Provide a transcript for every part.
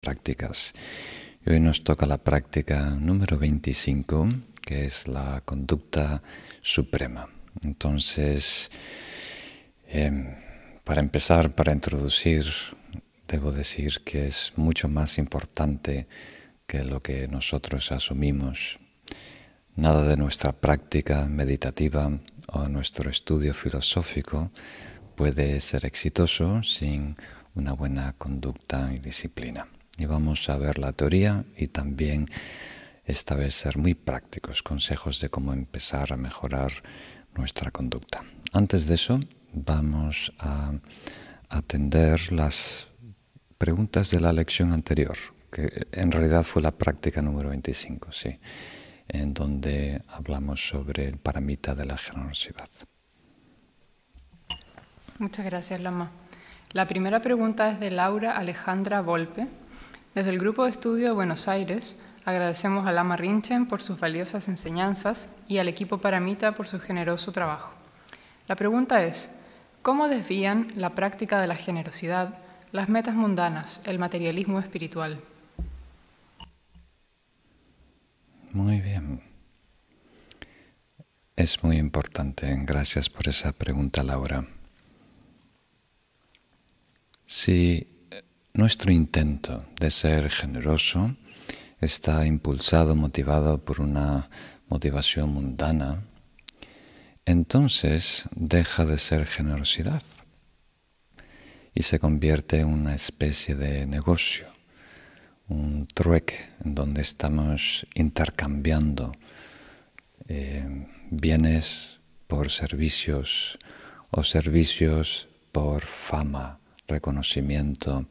prácticas. Y hoy nos toca la práctica número 25, que es la conducta suprema. Entonces, em, para empezar, para introducir, debo decir que es mucho más importante que lo que nosotros asumimos. Nada de nuestra práctica meditativa o nuestro estudio filosófico puede ser exitoso sin una buena conducta y disciplina. Y vamos a ver la teoría y también esta vez ser muy prácticos, consejos de cómo empezar a mejorar nuestra conducta. Antes de eso, vamos a atender las preguntas de la lección anterior, que en realidad fue la práctica número 25, sí, en donde hablamos sobre el paramita de la generosidad. Muchas gracias, Lama. La primera pregunta es de Laura Alejandra Volpe. Desde el Grupo de Estudio de Buenos Aires, agradecemos a Lama Rinchen por sus valiosas enseñanzas y al equipo Paramita por su generoso trabajo. La pregunta es, ¿cómo desvían la práctica de la generosidad, las metas mundanas, el materialismo espiritual? Muy bien. Es muy importante. Gracias por esa pregunta, Laura. Si nuestro intento de ser generoso está impulsado, motivado por una motivación mundana, entonces deja de ser generosidad y se convierte en una especie de negocio, un trueque en donde estamos intercambiando eh, bienes por servicios o servicios por fama reconocimiento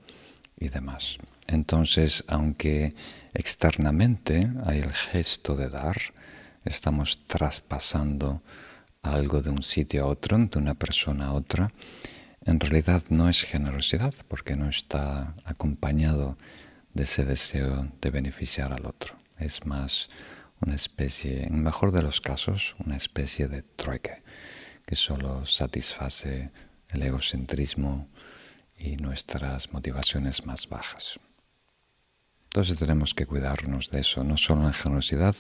y demás. Entonces, aunque externamente hay el gesto de dar, estamos traspasando algo de un sitio a otro, de una persona a otra, en realidad no es generosidad porque no está acompañado de ese deseo de beneficiar al otro. Es más una especie, en el mejor de los casos, una especie de trueque que solo satisface el egocentrismo y nuestras motivaciones más bajas. Entonces tenemos que cuidarnos de eso, no solo la generosidad,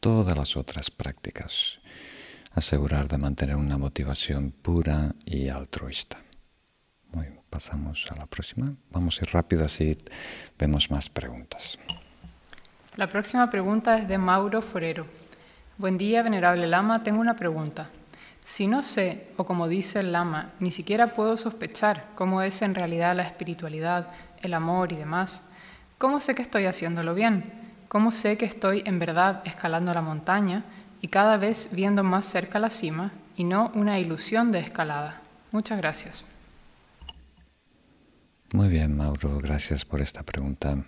todas las otras prácticas. Asegurar de mantener una motivación pura y altruista. Muy bien, pasamos a la próxima. Vamos a ir rápido así vemos más preguntas. La próxima pregunta es de Mauro Forero. Buen día, venerable Lama. Tengo una pregunta. Si no sé, o como dice el lama, ni siquiera puedo sospechar cómo es en realidad la espiritualidad, el amor y demás, ¿cómo sé que estoy haciéndolo bien? ¿Cómo sé que estoy en verdad escalando la montaña y cada vez viendo más cerca la cima y no una ilusión de escalada? Muchas gracias. Muy bien, Mauro, gracias por esta pregunta.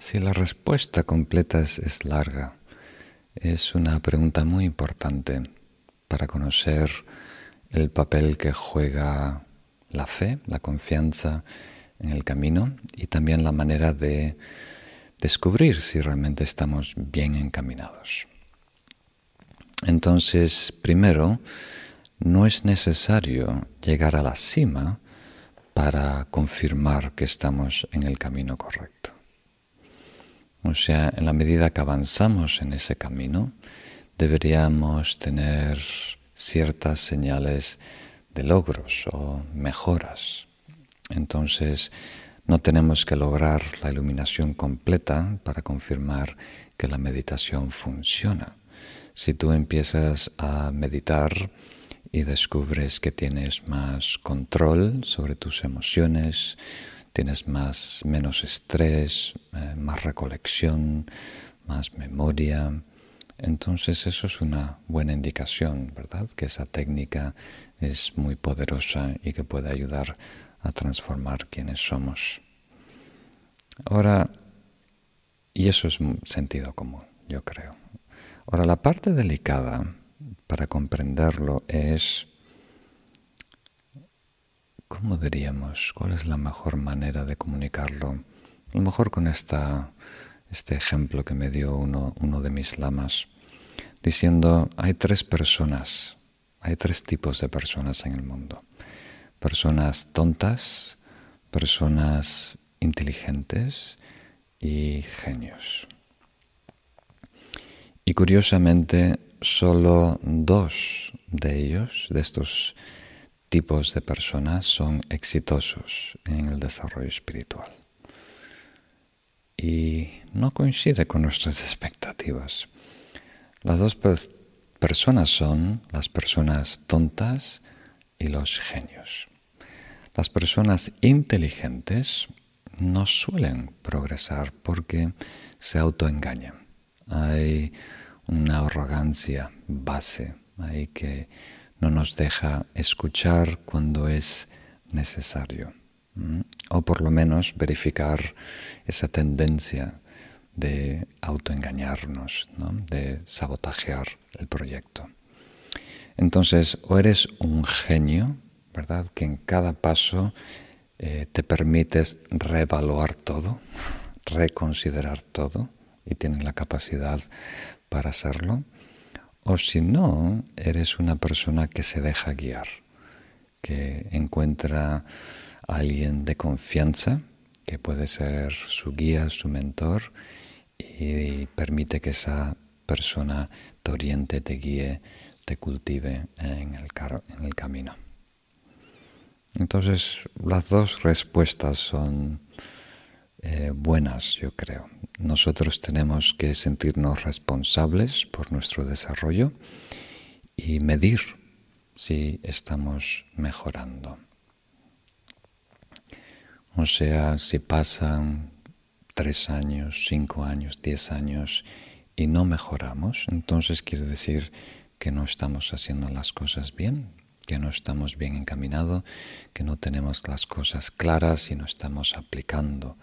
Si la respuesta completa es, larga, es una pregunta muy importante para conocer el papel que juega la fe, la confianza en el camino y también la manera de descubrir si realmente estamos bien encaminados. Entonces, primero, no es necesario llegar a la cima para confirmar que estamos en el camino correcto. O sea, en la medida que avanzamos en ese camino, deberíamos tener ciertas señales de logros o mejoras. Entonces, no tenemos que lograr la iluminación completa para confirmar que la meditación funciona. Si tú empiezas a meditar y descubres que tienes más control sobre tus emociones, tienes más, menos estrés, eh, más recolección, más memoria. Entonces eso es una buena indicación, ¿verdad? Que esa técnica es muy poderosa y que puede ayudar a transformar quienes somos. Ahora, y eso es sentido común, yo creo. Ahora, la parte delicada para comprenderlo es ¿cómo diríamos? ¿Cuál es la mejor manera de comunicarlo? A lo mejor con esta, este ejemplo que me dio uno, uno de mis lamas, diciendo, hay tres personas, hay tres tipos de personas en el mundo. Personas tontas, personas inteligentes y genios. Y curiosamente, solo dos de ellos, de estos tipos de personas, son exitosos en el desarrollo espiritual. Y no coincide con nuestras expectativas. Las dos personas son las personas tontas y los genios. Las personas inteligentes no suelen progresar porque se autoengañan. Hay una arrogancia base ahí que no nos deja escuchar cuando es necesario. O por lo menos verificar esa tendencia de autoengañarnos, de sabotajear el proyecto. Entonces, o eres un genio, ¿verdad? Que en cada paso eh, te permites reevaluar todo, reconsiderar todo y tienes la capacidad para hacerlo. O si no, eres una persona que se deja guiar, que encuentra a alguien de confianza, que puede ser su guía, su mentor, y permite que esa persona te oriente, te guíe, te cultive en el, en el camino. Entonces, las dos respuestas son eh, buenas, yo creo. Nosotros tenemos que sentirnos responsables por nuestro desarrollo y medir si estamos mejorando. O sea, si pasan tres años, cinco años, diez años y no mejoramos, entonces quiere decir que no estamos haciendo las cosas bien, que no estamos bien encaminados, que no tenemos las cosas claras y no estamos aplicando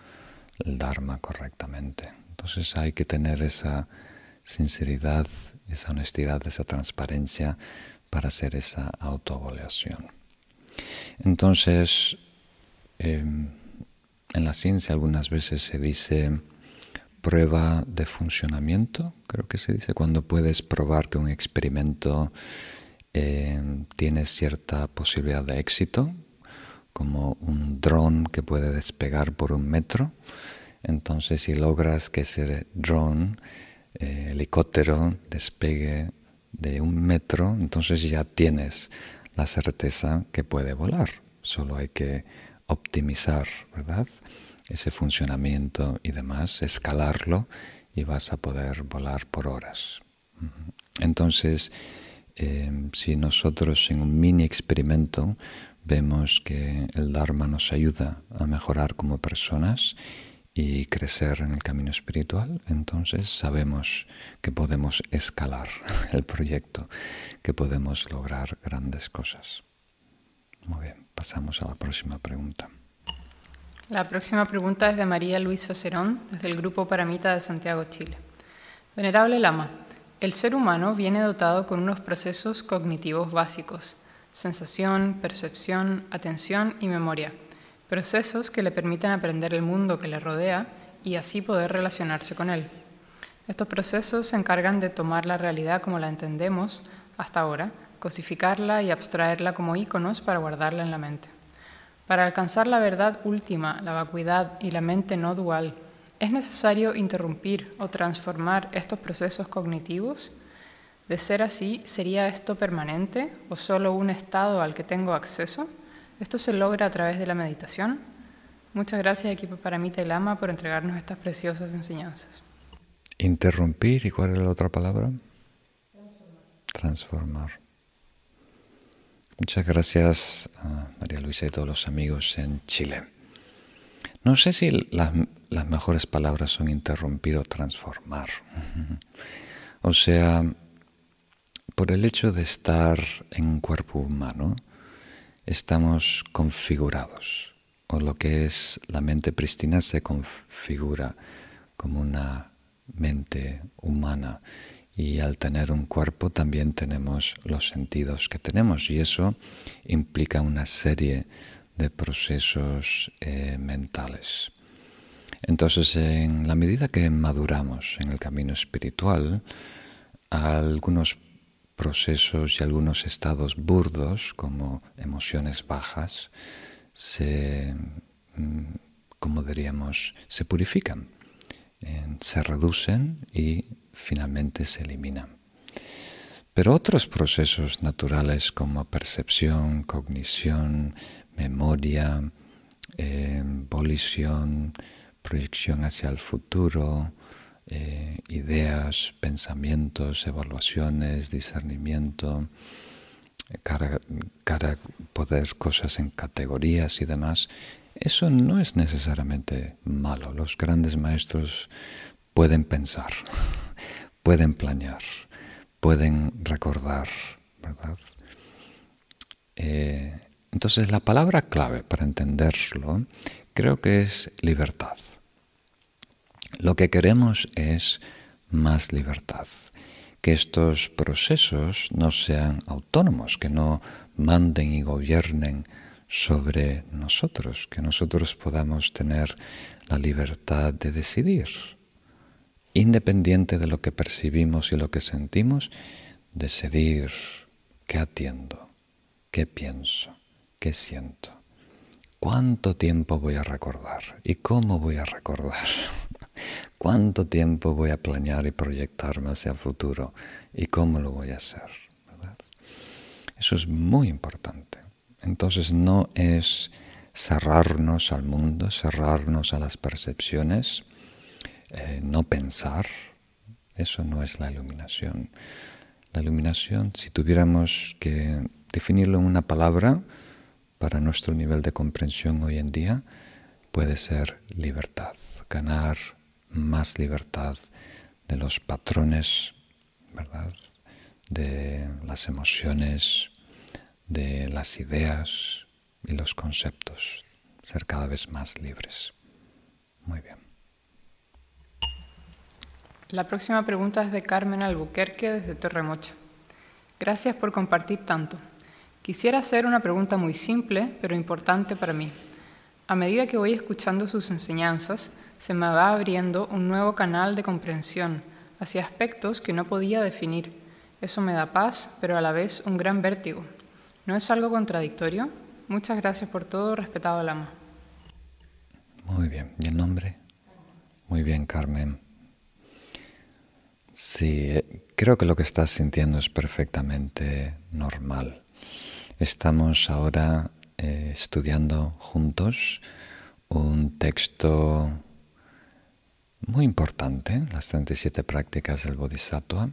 el Dharma correctamente. Entonces hay que tener esa sinceridad, esa honestidad, esa transparencia para hacer esa autoevaluación. Entonces, em, en la ciencia algunas veces se dice prueba de funcionamiento, creo que se dice, cuando puedes probar que un experimento eh, tiene cierta posibilidad de éxito, como un dron que puede despegar por un metro. Entonces, si logras que ese dron, eh, helicóptero, despegue de un metro, entonces ya tienes la certeza que puede volar. Solo hay que optimizar, ¿verdad? Ese funcionamiento y demás, escalarlo y vas a poder volar por horas. Entonces, em, si nosotros en un mini experimento vemos que el Dharma nos ayuda a mejorar como personas y crecer en el camino espiritual, entonces sabemos que podemos escalar el proyecto, que podemos lograr grandes cosas. Muy bien. Pasamos a la próxima pregunta. La próxima pregunta es de María Luisa Cerón, desde el Grupo Paramita de Santiago, Chile. Venerable Lama, el ser humano viene dotado con unos procesos cognitivos básicos, sensación, percepción, atención y memoria, procesos que le permiten aprender el mundo que le rodea y así poder relacionarse con él. Estos procesos se encargan de tomar la realidad como la entendemos hasta ahora, cosificarla y abstraerla como íconos para guardarla en la mente. Para alcanzar la verdad última, la vacuidad y la mente no dual, ¿es necesario interrumpir o transformar estos procesos cognitivos? De ser así, ¿sería esto permanente o solo un estado al que tengo acceso? ¿Esto se logra a través de la meditación? Muchas gracias, equipo Paramita y Lama, por entregarnos estas preciosas enseñanzas. Interrumpir, ¿y cuál es la otra palabra? Transformar. Muchas gracias a María Luisa y todos los amigos en Chile. No sé si las, mejores palabras son interrumpir o transformar. O sea, por el hecho de estar en un cuerpo humano, estamos configurados, o lo que es la mente pristina se configura como una mente humana y al tener un cuerpo también tenemos los sentidos que tenemos y eso implica una serie de procesos eh, mentales. Entonces, en la medida que maduramos en el camino espiritual, algunos procesos y algunos estados burdos, como emociones bajas, se mm, como diríamos, se purifican, se reducen y finalmente se eliminan. Pero otros procesos naturales como percepción, cognición, memoria, eh, volición, proyección hacia el futuro, eh, ideas, pensamientos, evaluaciones, discernimiento, cara, poder cosas en categorías y demás, eso no es necesariamente malo. Los grandes maestros pueden pensar, pueden planear, pueden recordar, ¿verdad? Eh, entonces la palabra clave para entenderlo creo que es libertad. Lo que queremos es más libertad, que estos procesos no sean autónomos, que no manden y gobiernen sobre nosotros, que nosotros podamos tener la libertad de decidir, independiente de lo que percibimos y lo que sentimos, decidir qué atiendo, qué pienso, qué siento, cuánto tiempo voy a recordar y cómo voy a recordar, cuánto tiempo voy a planear y proyectarme hacia el futuro y cómo lo voy a hacer. Eso es muy importante. Entonces no es cerrarnos al mundo, cerrarnos a las percepciones, eh, no pensar. Eso no es la iluminación. La iluminación, si tuviéramos que definirlo en una palabra para nuestro nivel de comprensión hoy en día, puede ser libertad, ganar más libertad de los patrones, ¿verdad? De las emociones, de las ideas y los conceptos, ser cada vez más libres. Muy bien. La próxima pregunta es de Carmen Albuquerque desde Torremocho. Gracias por compartir tanto. Quisiera hacer una pregunta muy simple, pero importante para mí. A medida que voy escuchando sus enseñanzas, se me va abriendo un nuevo canal de comprensión hacia aspectos que no podía definir. Eso me da paz, pero a la vez un gran vértigo. ¿No es algo contradictorio? Muchas gracias por todo, respetado Lama. Muy bien. ¿Y el nombre? Muy bien, Carmen. Sí, eh, creo que lo que estás sintiendo es perfectamente normal. Estamos ahora eh, estudiando juntos un texto muy importante, las 37 prácticas del Bodhisattva,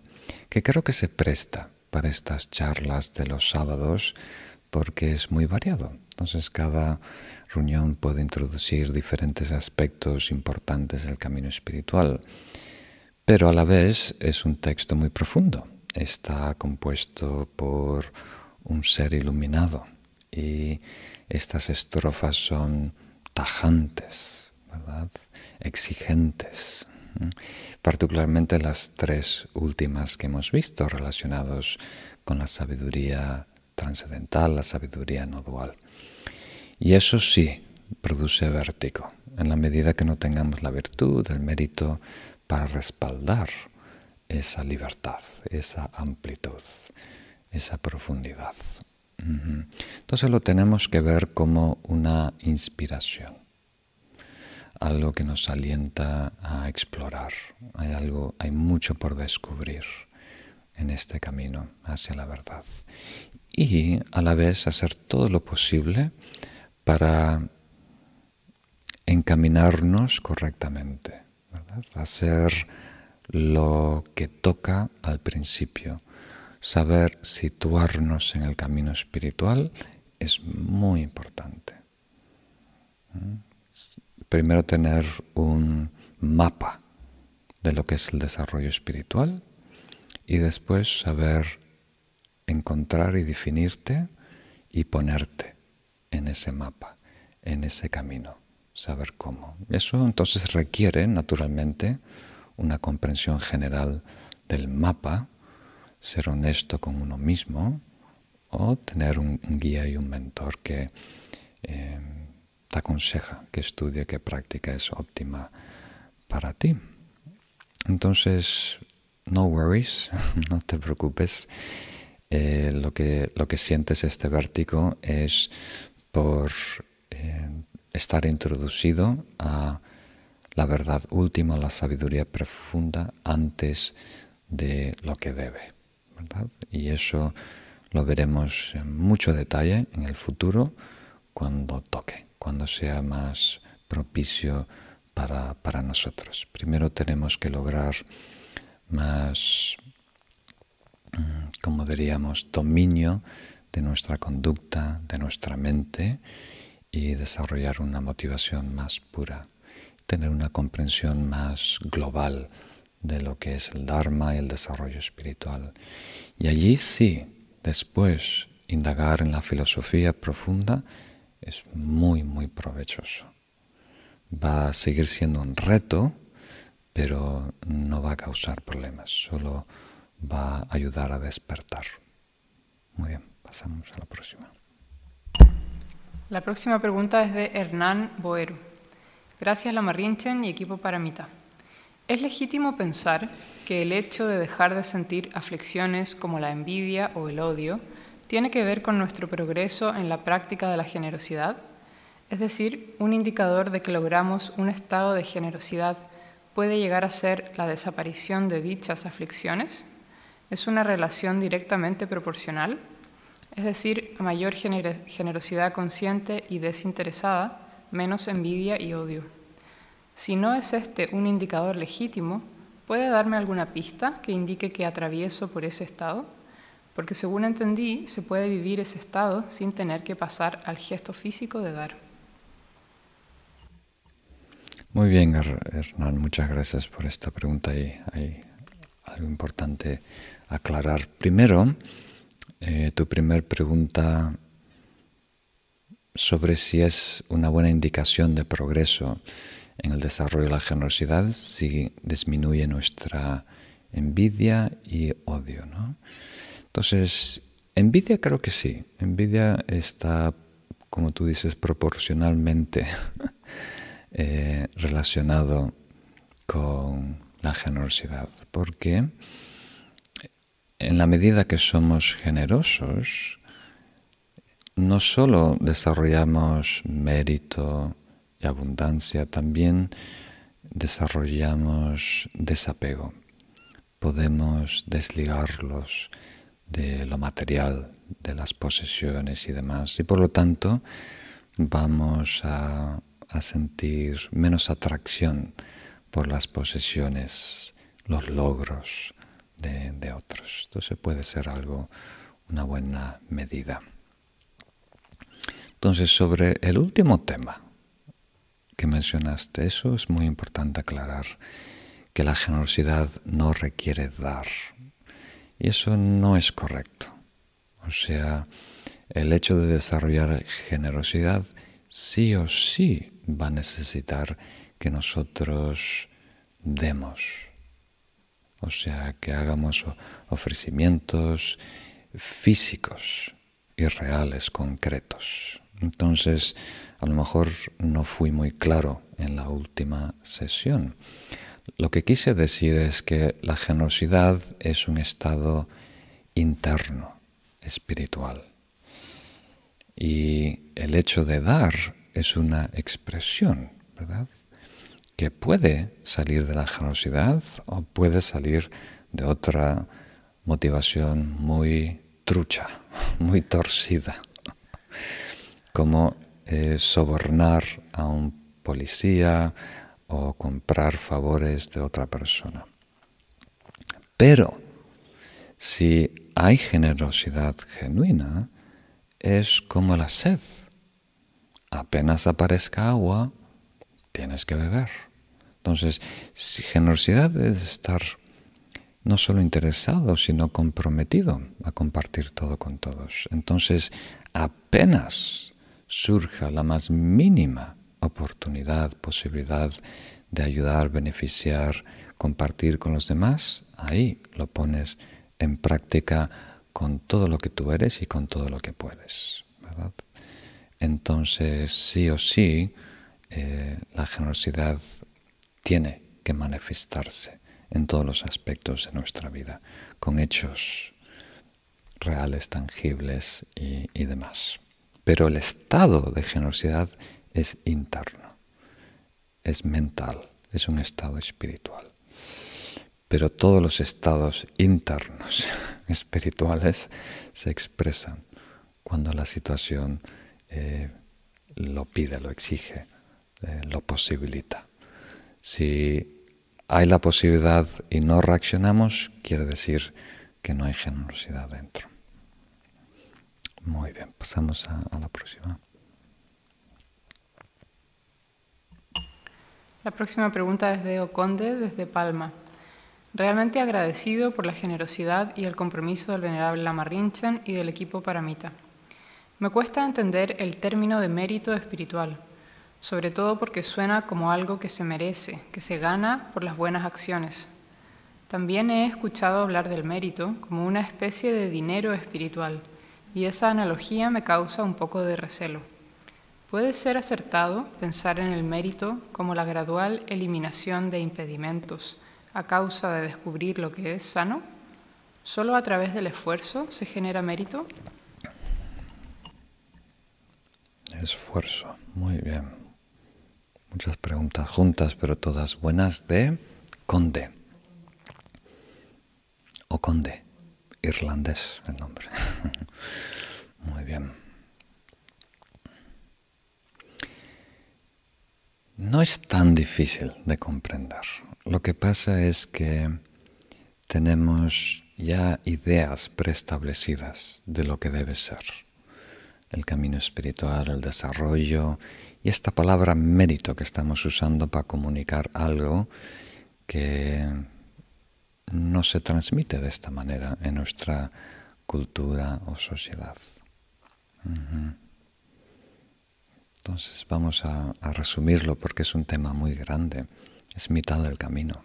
que creo que se presta para estas charlas de los sábados porque es muy variado. Entonces cada reunión puede introducir diferentes aspectos importantes del camino espiritual, pero a la vez es un texto muy profundo. Está compuesto por un ser iluminado y estas estrofas son tajantes, exigentes, particularmente las tres últimas que hemos visto relacionados con la sabiduría trascendental, la sabiduría no dual. Y eso sí produce vértigo, en la medida que no tengamos la virtud, el mérito para respaldar esa libertad, esa amplitud, esa profundidad. Entonces lo tenemos que ver como una inspiración algo que nos alienta a explorar. Hay algo, hay mucho por descubrir en este camino hacia la verdad. Y a la vez hacer todo lo posible para encaminarnos correctamente, hacer lo que toca al principio. Saber situarnos en el camino espiritual es muy importante. Primero tener un mapa de lo que es el desarrollo espiritual y después saber encontrar y definirte y ponerte en ese mapa, en ese camino, saber cómo. Eso entonces requiere naturalmente una comprensión general del mapa, ser honesto con uno mismo o tener un, guía y un mentor que eh, te aconseja que estudie qué práctica es óptima para ti. Entonces, no worries, no te preocupes. Eh, lo, que, lo que sientes este vértigo es por eh, estar introducido a la verdad última, la sabiduría profunda antes de lo que debe. ¿verdad? Y eso lo veremos en mucho detalle en el futuro cuando toque, cuando sea más propicio para, para nosotros. Primero tenemos que lograr más, mm, como diríamos, dominio de nuestra conducta, de nuestra mente y desarrollar una motivación más pura, tener una comprensión más global de lo que es el Dharma y el desarrollo espiritual. Y allí sí, después, indagar en la filosofía profunda es muy, muy provechoso. Va a seguir siendo un reto, pero no va a causar problemas, solo va a ayudar a despertar. Muy bien, pasamos a la próxima. La próxima pregunta es de Hernán Boero. Gracias Lamarrinchen y equipo Paramita. ¿Es legítimo pensar que el hecho de dejar de sentir aflicciones como la envidia o el odio tiene que ver con nuestro progreso en la práctica de la generosidad? Es decir, un indicador de que logramos un estado de generosidad puede llegar a ser la desaparición de dichas aflicciones? ¿Es una relación directamente proporcional? Es decir, a mayor generosidad consciente y desinteresada, menos envidia y odio. Si no es este un indicador legítimo, ¿puede darme alguna pista que indique que atravieso por ese estado? Porque según entendí, se puede vivir ese estado sin tener que pasar al gesto físico de dar. Muy bien, Hernán, muchas gracias por esta pregunta y hay algo importante aclarar. Primero, eh, tu primer pregunta sobre si es una buena indicación de progreso en el desarrollo de la generosidad si disminuye nuestra envidia y odio. ¿no? Entonces, envidia creo que sí. Envidia está, como tú dices, proporcionalmente eh, relacionado con la generosidad. Porque en la medida que somos generosos, no solo desarrollamos mérito y abundancia, también desarrollamos desapego. Podemos desligarlos de lo material, de las posesiones y demás. Y por lo tanto vamos a, sentir menos atracción por las posesiones, los logros, de, otros. Entonces puede ser algo, una buena medida. Entonces, sobre el último tema que mencionaste, eso es muy importante aclarar, que la generosidad no requiere dar. Y eso no es correcto. O sea, el hecho de desarrollar generosidad sí o sí va a necesitar que nosotros demos o sea, que hagamos ofrecimientos físicos y reales, concretos. Entonces, a lo mejor no fui muy claro en la última sesión. Lo que quise decir es que la generosidad es un estado interno, espiritual. Y el hecho de dar es una expresión, ¿verdad? que puede salir de la generosidad o puede salir de otra motivación muy trucha, muy torcida, como eh, sobornar a un policía o comprar favores de otra persona. Pero si hay generosidad genuina, es como la sed. Apenas aparezca agua, tienes que beber. Entonces, si generosidad es estar no solo interesado, sino comprometido a compartir todo con todos. Entonces, apenas surja la más mínima oportunidad, posibilidad de ayudar, beneficiar, compartir con los demás, ahí lo pones en práctica con todo lo que tú eres y con todo lo que puedes. Entonces, sí o sí, eh, la generosidad tiene que manifestarse en todos los aspectos de nuestra vida, con hechos reales, tangibles y, demás. Pero el estado de generosidad es interno, es mental, es un estado espiritual. Pero todos los estados internos espirituales se expresan cuando la situación eh, lo pide, lo exige, eh, lo posibilita. Si hay la posibilidad y no reaccionamos, quiere decir que no hay generosidad dentro. Muy bien, pasamos a, a la próxima. La próxima pregunta es de Oconde desde Palma. Realmente agradecido por la generosidad y el compromiso del venerable Lama Rinchen y del equipo Paramita. Me cuesta entender el término de mérito espiritual, sobre todo porque suena como algo que se merece, que se gana por las buenas acciones. También he escuchado hablar del mérito como una especie de dinero espiritual, y esa analogía me causa un poco de recelo. ¿Puede ser acertado pensar en el mérito como la gradual eliminación de impedimentos a causa de descubrir lo que es sano? ¿Solo a través del esfuerzo se genera mérito? Esfuerzo, muy bien. Muchas preguntas juntas, pero todas buenas de Conde. O Conde, irlandés el nombre. muy bien. No es tan difícil de comprender. Lo que pasa es que tenemos ya ideas preestablecidas de lo que debe ser el camino espiritual, el desarrollo y esta palabra mérito que estamos usando para comunicar algo que no se transmite de esta manera en nuestra cultura o sociedad. Entonces vamos a, resumirlo porque es un tema muy grande, es mitad del camino.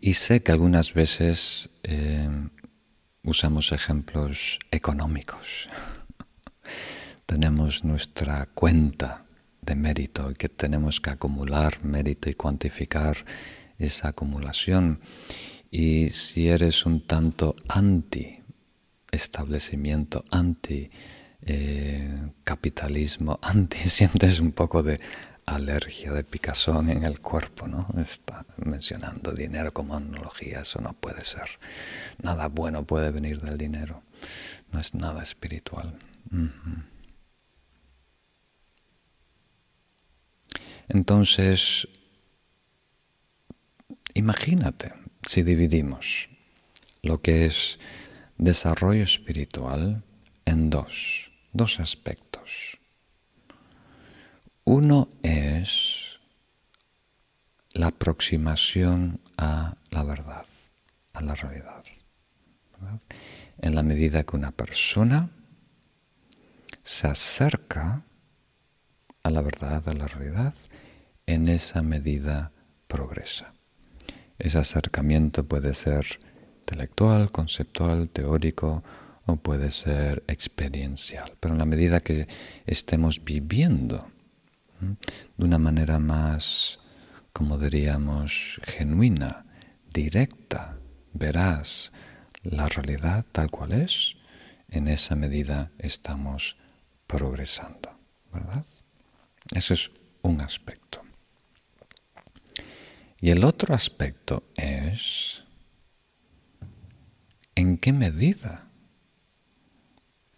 Y sé que algunas veces eh, usamos ejemplos económicos tenemos nuestra cuenta de mérito y que tenemos que acumular mérito y cuantificar esa acumulación. Y si eres un tanto anti establecimiento, anti eh, capitalismo, anti, sientes un poco de alergia, de picazón en el cuerpo, ¿no? Está mencionando dinero como analogía, eso no puede ser. Nada bueno puede venir del dinero, no es nada espiritual. Entonces, imagínate si dividimos lo que es desarrollo espiritual en dos, dos aspectos. Uno es la aproximación a la verdad, a la realidad. En la medida que una persona se acerca a la verdad, a la realidad, en esa medida progresa. Ese acercamiento puede ser intelectual, conceptual, teórico o puede ser experiencial. Pero en la medida que estemos viviendo de una manera más, como diríamos, genuina, directa, veraz, la realidad tal cual es, en esa medida estamos progresando, ¿verdad? Ese es un aspecto. Y el otro aspecto es en qué medida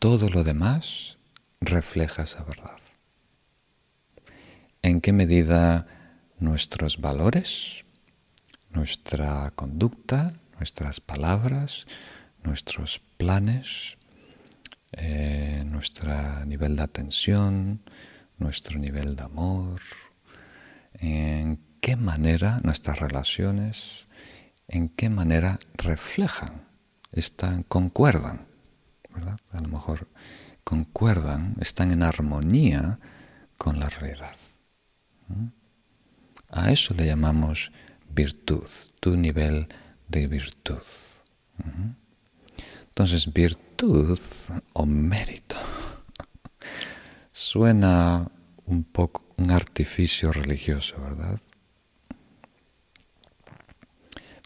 todo lo demás refleja esa verdad. En qué medida nuestros valores, nuestra conducta, nuestras palabras, nuestros planes, eh, nuestro nivel de atención, nuestro nivel de amor, en qué manera nuestras relaciones, en qué manera reflejan, están, concuerdan, A lo mejor concuerdan, están en armonía con la realidad. A eso le llamamos virtud, tu nivel de virtud. Entonces, virtud o mérito suena un poco un artificio religioso, ¿verdad?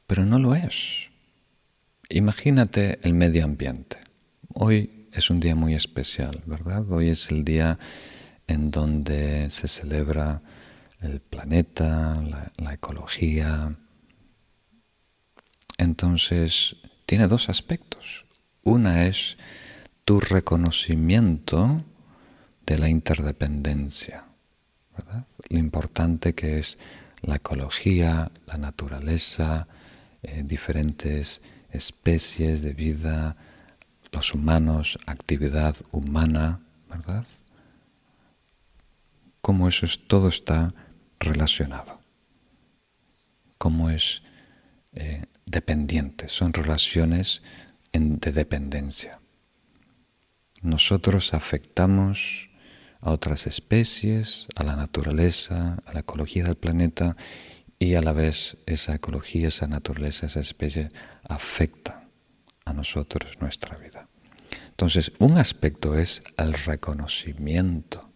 Pero no lo es. Imagínate el medio ambiente. Hoy es un día muy especial, ¿verdad? Hoy es el día en donde se celebra el planeta, la, ecología. Entonces, tiene dos aspectos. Una es tu reconocimiento de la interdependencia, Lo importante que es la ecología, la naturaleza, eh, diferentes especies de vida, los humanos, actividad humana, ¿verdad? Cómo eso es, todo está relacionado, cómo es eh, dependiente, son relaciones de dependencia. Nosotros afectamos a otras especies, a la naturaleza, a la ecología del planeta y a la vez esa ecología, esa naturaleza, esa especie afecta a nosotros nuestra vida. Entonces, un aspecto es el reconocimiento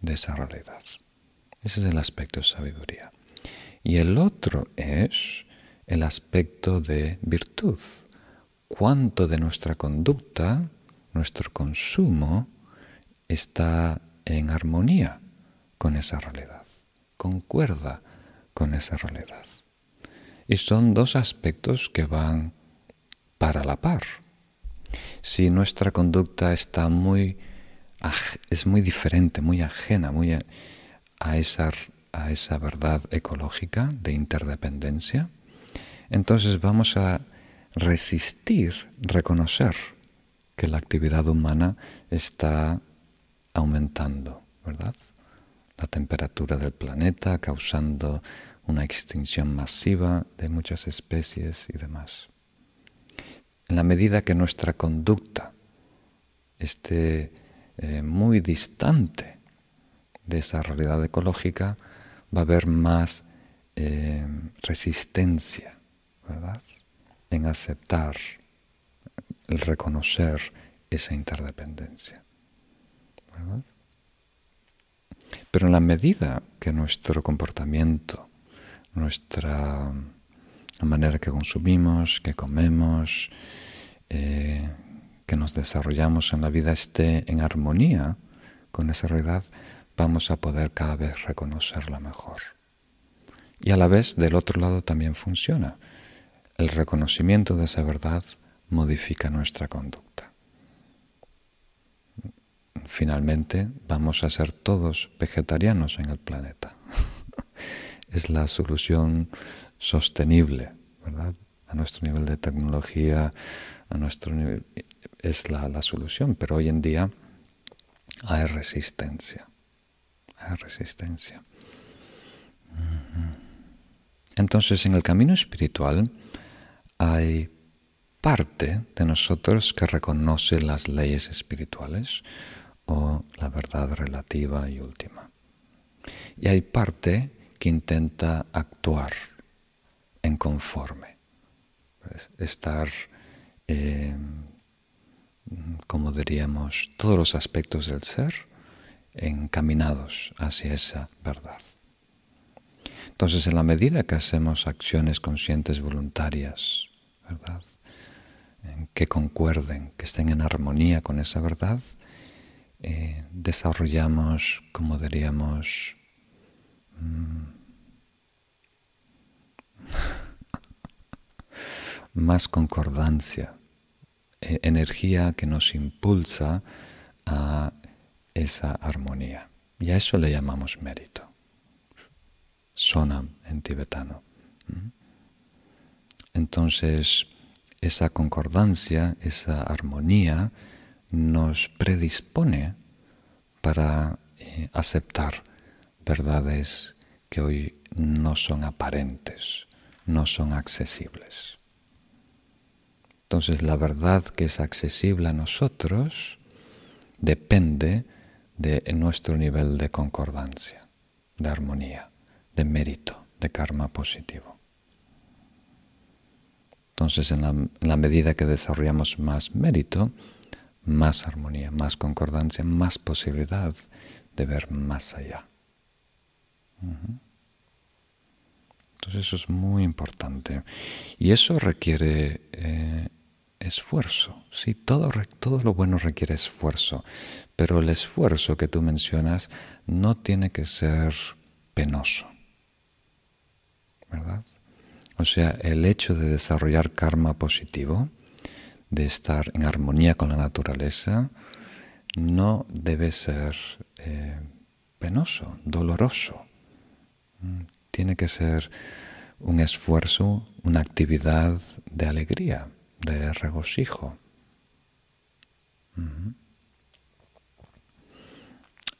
de esa realidad. Ese es el aspecto de sabiduría. Y el otro es el aspecto de virtud. Cuánto de nuestra conducta, nuestro consumo, está en armonía con esa realidad, concuerda con esa realidad. Y son dos aspectos que van para la par. Si nuestra conducta está muy es muy diferente, muy ajena, muy a, esa, a esa verdad ecológica de interdependencia, entonces vamos a resistir, reconocer que la actividad humana está aumentando, ¿verdad? La temperatura del planeta causando una extinción masiva de muchas especies y demás. En la medida que nuestra conducta esté eh, muy distante de esa realidad ecológica, va a haber más eh, resistencia, ¿verdad? En aceptar, el reconocer esa interdependencia. Pero en la medida que nuestro comportamiento, nuestra manera que consumimos, que comemos, eh, que nos desarrollamos en la vida esté en armonía con esa realidad, vamos a poder cada vez reconocerla mejor. Y a la vez, del otro lado también funciona. El reconocimiento de esa verdad modifica nuestra conducta. Finalmente, vamos a ser todos vegetarianos en el planeta. es la solución sostenible, ¿verdad? A nuestro nivel de tecnología, a nuestro nivel, es la, solución, pero hoy en día hay resistencia, hay resistencia. Entonces, en el camino espiritual hay parte de nosotros que reconoce las leyes espirituales o la verdad relativa y última. Y hay parte que intenta actuar en conforme, estar eh, como diríamos, todos los aspectos del ser encaminados hacia esa verdad. Entonces, en la medida que hacemos acciones conscientes voluntarias, ¿verdad? que concuerden, que estén en armonía con esa verdad, eh, desarrollamos, como diríamos, mm, más concordancia eh, energía que nos impulsa a esa armonía. Y a eso le llamamos mérito. Sonam en tibetano. ¿Mm? Entonces, esa concordancia, esa armonía nos predispone para eh, aceptar verdades que hoy no son aparentes, no son accesibles. Entonces la verdad que es accesible a nosotros depende de nuestro nivel de concordancia, de armonía, de mérito, de karma positivo. Entonces en la, medida que desarrollamos más mérito, más armonía, más concordancia, más posibilidad de ver más allá. Entonces eso es muy importante. Y eso requiere eh, esfuerzo. Sí, todo, todo lo bueno requiere esfuerzo, pero el esfuerzo que tú mencionas no tiene que ser penoso. ¿Verdad? O sea, el hecho de desarrollar karma positivo, de estar en armonía con la naturaleza, no debe ser eh, penoso, doloroso. Tiene que ser un esfuerzo, una actividad de alegría, de regocijo.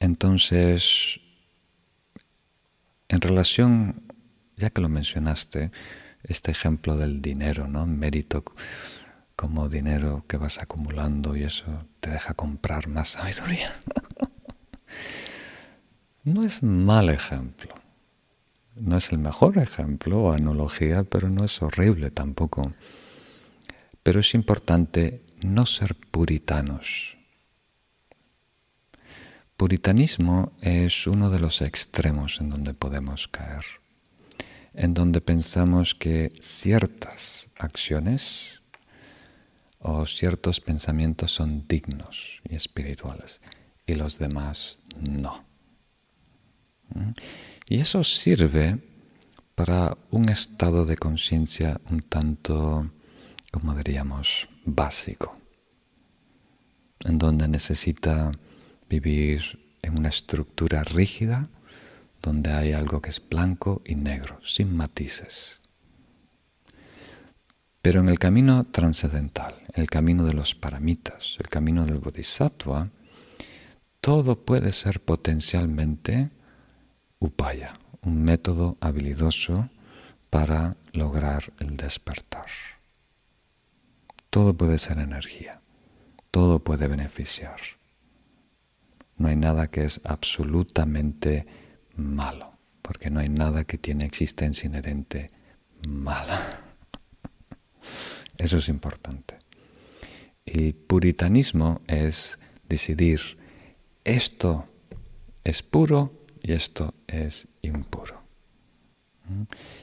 Entonces, en relación, ya que lo mencionaste, este ejemplo del dinero, ¿no? Mérito como dinero que vas acumulando y eso te deja comprar más sabiduría. no es mal ejemplo. No es el mejor ejemplo o analogía, pero no es horrible tampoco. Pero es importante no ser puritanos. Puritanismo es uno de los extremos en donde podemos caer, en donde pensamos que ciertas acciones o ciertos pensamientos son dignos y espirituales y los demás no. ¿Mm? Y eso sirve para un estado de conciencia un tanto, como diríamos, básico, en donde necesita vivir en una estructura rígida, donde hay algo que es blanco y negro, sin matices. Pero en el camino trascendental, el camino de los paramitas, el camino del bodhisattva, todo puede ser potencialmente upaya, un método habilidoso para lograr el despertar. Todo puede ser energía, todo puede beneficiar. No hay nada que es absolutamente malo, porque no hay nada que tiene existencia inherente mala. Eso es importante. El puritanismo es decidir, esto es puro y esto es impuro. ¿Mm?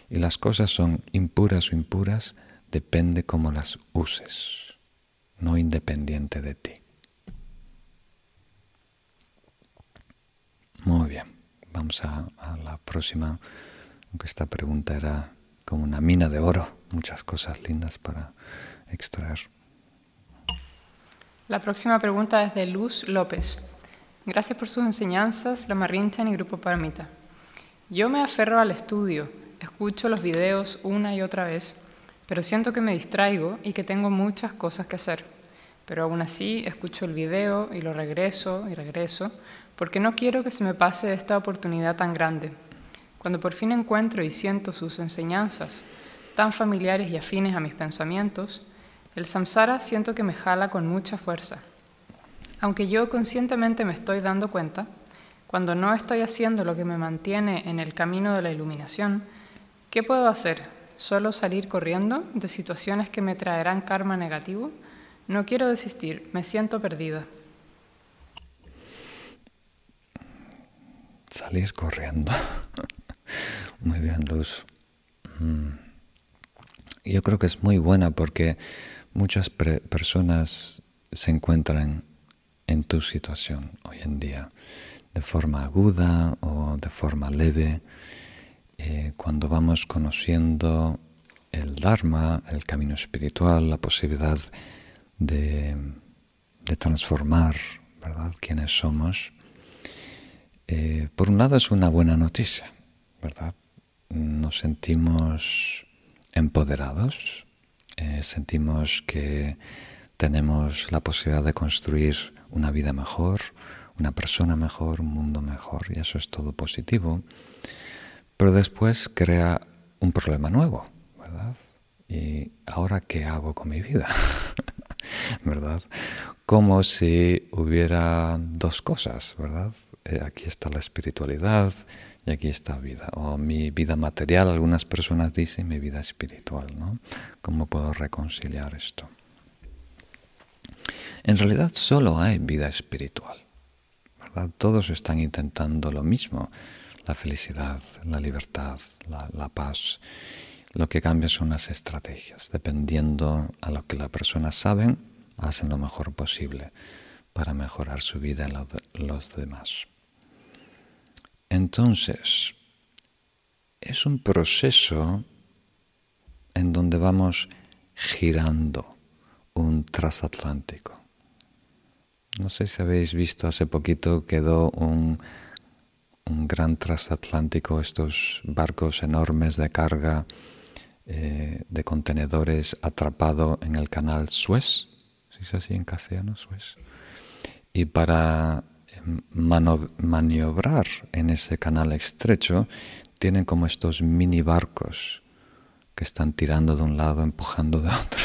Y las cosas son impuras o impuras, depende cómo las uses, no independiente de ti. Muy bien, vamos a, a la próxima, aunque esta pregunta era como una mina de oro, muchas cosas lindas para extraer. La próxima pregunta es de Luz López. Gracias por sus enseñanzas, la Rinchan y Grupo Paramita. Yo me aferro al estudio, escucho los videos una y otra vez, pero siento que me distraigo y que tengo muchas cosas que hacer. Pero aún así escucho el video y lo regreso y regreso, porque no quiero que se me pase esta oportunidad tan grande. Cuando por fin encuentro y siento sus enseñanzas, tan familiares y afines a mis pensamientos, el samsara siento que me jala con mucha fuerza. Aunque yo conscientemente me estoy dando cuenta, cuando no estoy haciendo lo que me mantiene en el camino de la iluminación, ¿qué puedo hacer? ¿Solo salir corriendo de situaciones que me traerán karma negativo? No quiero desistir, me siento perdida. Salir corriendo. muy bien, Luz. Mm. Yo creo que es muy buena porque muchas personas se encuentran en tu situación hoy en día, de forma aguda o de forma leve. Eh, cuando vamos conociendo el Dharma, el camino espiritual, la posibilidad de, transformar ¿verdad? quienes somos, eh, por un lado es una buena noticia, ¿verdad? Nos sentimos empoderados, eh, sentimos que tenemos la posibilidad de construir una vida mejor, una persona mejor, un mundo mejor, y eso es todo positivo. Pero después crea un problema nuevo, ¿verdad? ¿Y ahora qué hago con mi vida? ¿Verdad? Como si hubiera dos cosas, ¿verdad? Eh, aquí está la espiritualidad y aquí está vida. O mi vida material, algunas personas dicen mi vida espiritual, ¿no? ¿Cómo puedo reconciliar esto? En realidad solo hay vida espiritual. Todos están intentando lo mismo, la felicidad, la libertad, la, paz, Lo que cambia son las estrategias. Dependiendo a lo que la persona sabe, hacen lo mejor posible para mejorar su vida y los demás. Entonces, es un proceso en donde vamos girando un transatlántico. No sé si habéis visto, hace poquito quedó un, un gran transatlántico, estos barcos enormes de carga eh, de contenedores atrapado en el canal Suez, si es así en castellano, Suez. Y para em, maniobrar en ese canal estrecho, tienen como estos mini barcos que están tirando de un lado, empujando de otro,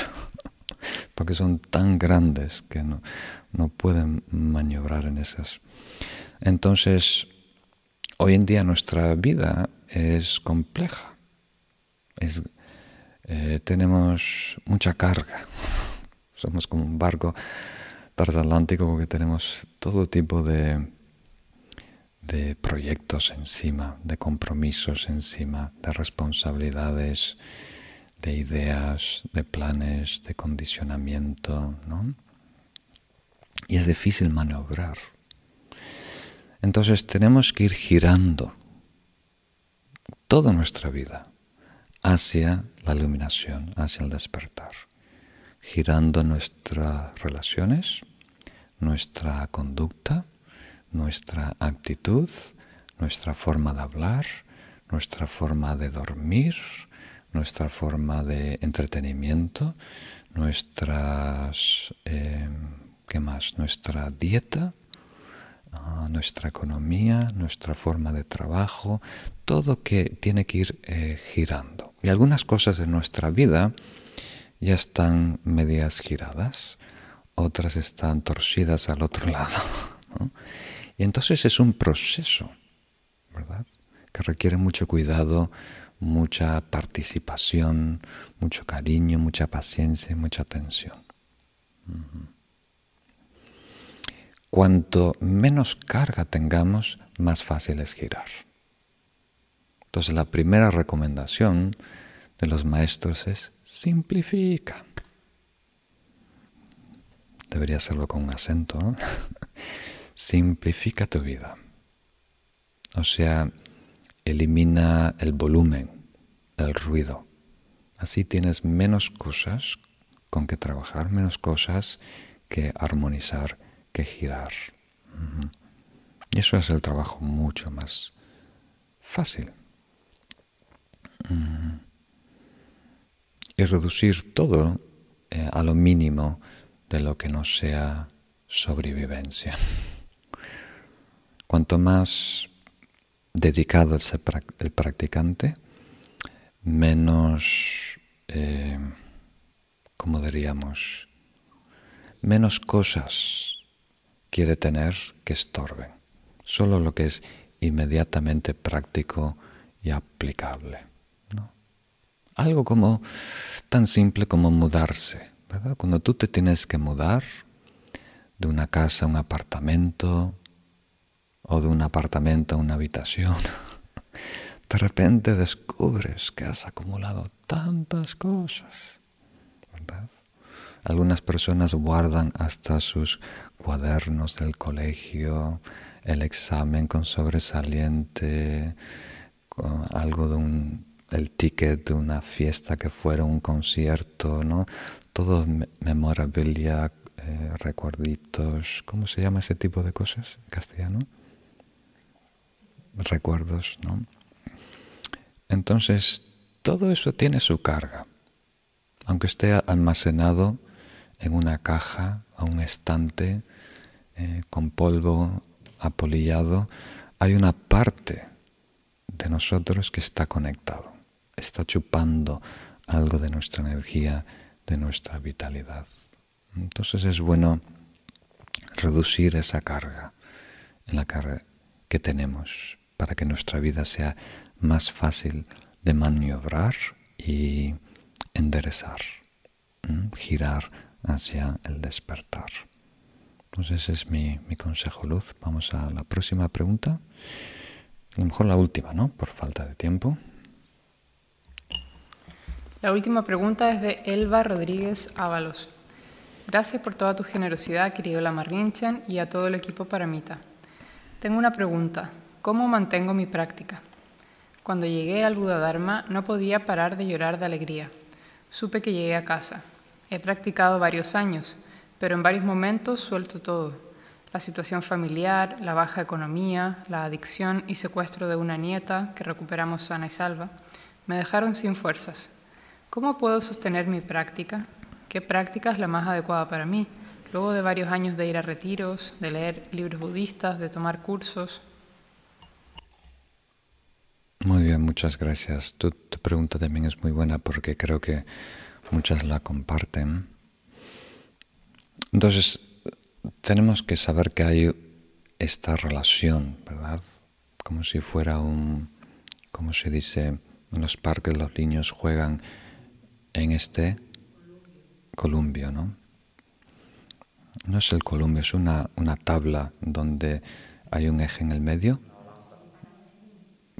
porque son tan grandes que no, no pueden maniobrar en esas. Entonces, hoy en día nuestra vida es compleja. Eh, tenemos mucha carga. Somos como un barco transatlántico porque tenemos todo tipo de, de proyectos encima, de compromisos encima, de responsabilidades, de ideas, de planes, de condicionamiento, ¿no? y es difícil maniobrar. Entonces tenemos que ir girando toda nuestra vida hacia la iluminación, hacia el despertar, girando nuestras relaciones, nuestra conducta, nuestra actitud, nuestra forma de hablar, nuestra forma de dormir, nuestra forma de entretenimiento, nuestras... Eh, ¿Qué más? Nuestra dieta, ah, nuestra economía, nuestra forma de trabajo, todo que tiene que ir eh, girando. Y algunas cosas de nuestra vida ya están medias giradas, otras están torcidas al otro lado. Y entonces es un proceso, ¿verdad? Que requiere mucho cuidado, mucha participación, mucho cariño, mucha paciencia y mucha atención. Cuanto menos carga tengamos, más fácil es girar. Entonces la primera recomendación de los maestros es simplifica. Debería hacerlo con un acento. ¿no? simplifica tu vida. O sea, elimina el volumen, el ruido. Así tienes menos cosas con que trabajar, menos cosas que armonizar que girar. Y eso es el trabajo mucho más fácil. Y reducir todo eh, a lo mínimo de lo que no sea sobrevivencia. Cuanto más dedicado el practicante, menos, eh, como diríamos, menos cosas quiere tener que estorben, solo lo que es inmediatamente práctico y aplicable. Algo como tan simple como mudarse. ¿verdad? Cuando tú te tienes que mudar de una casa a un apartamento o de un apartamento a una habitación, de repente descubres que has acumulado tantas cosas. ¿verdad? Algunas personas guardan hasta sus cuadernos del colegio, el examen con sobresaliente, con algo de un el ticket de una fiesta que fuera un concierto, ¿no? Todo memorabilia, eh, recuerditos, ¿cómo se llama ese tipo de cosas en castellano? Recuerdos, ¿no? Entonces, todo eso tiene su carga. Aunque esté almacenado en una caja o un estante eh, con polvo apolillado, hay una parte de nosotros que está conectado, está chupando algo de nuestra energía, de nuestra vitalidad. Entonces es bueno reducir esa carga en la carga que tenemos para que nuestra vida sea más fácil de maniobrar y enderezar, girar hacia el despertar. Entonces ese es mi, mi consejo luz. Vamos a la próxima pregunta. A lo mejor la última, ¿no? Por falta de tiempo. La última pregunta es de Elba Rodríguez Ábalos. Gracias por toda tu generosidad, querido Lama Rinchen, y a todo el equipo Paramita. Tengo una pregunta. ¿Cómo mantengo mi práctica? Cuando llegué al Buda Dharma no podía parar de llorar de alegría. Supe que llegué a casa. He practicado varios años, pero en varios momentos suelto todo. La situación familiar, la baja economía, la adicción y secuestro de una nieta que recuperamos sana y salva, me dejaron sin fuerzas. ¿Cómo puedo sostener mi práctica? ¿Qué práctica es la más adecuada para mí? Luego de varios años de ir a retiros, de leer libros budistas, de tomar cursos. Muy bien, muchas gracias. Tu, tu pregunta también es muy buena porque creo que muchas la comparten. Entonces, tenemos que saber que hay esta relación, ¿verdad? Como si fuera un, como se dice, en los parques los niños juegan en este columpio, ¿no? No es el columpio, es una, una tabla donde hay un eje en el medio.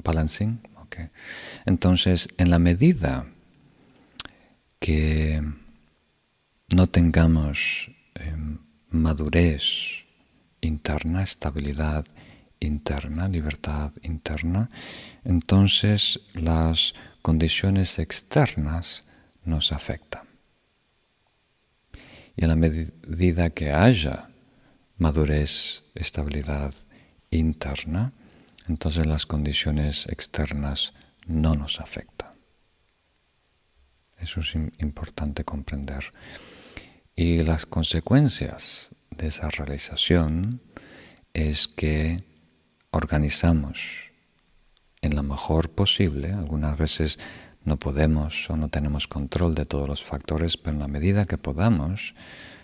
Balancing, ok. Entonces, en la medida que no tengamos em, madurez interna, estabilidad interna, libertad interna, entonces las condiciones externas nos afecta. Y en la medida que haya madurez, estabilidad interna, entonces las condiciones externas no nos afectan. Eso es importante comprender. Y las consecuencias de esa realización es que organizamos en lo mejor posible, algunas veces no podemos o no tenemos control de todos los factores, pero en la medida que podamos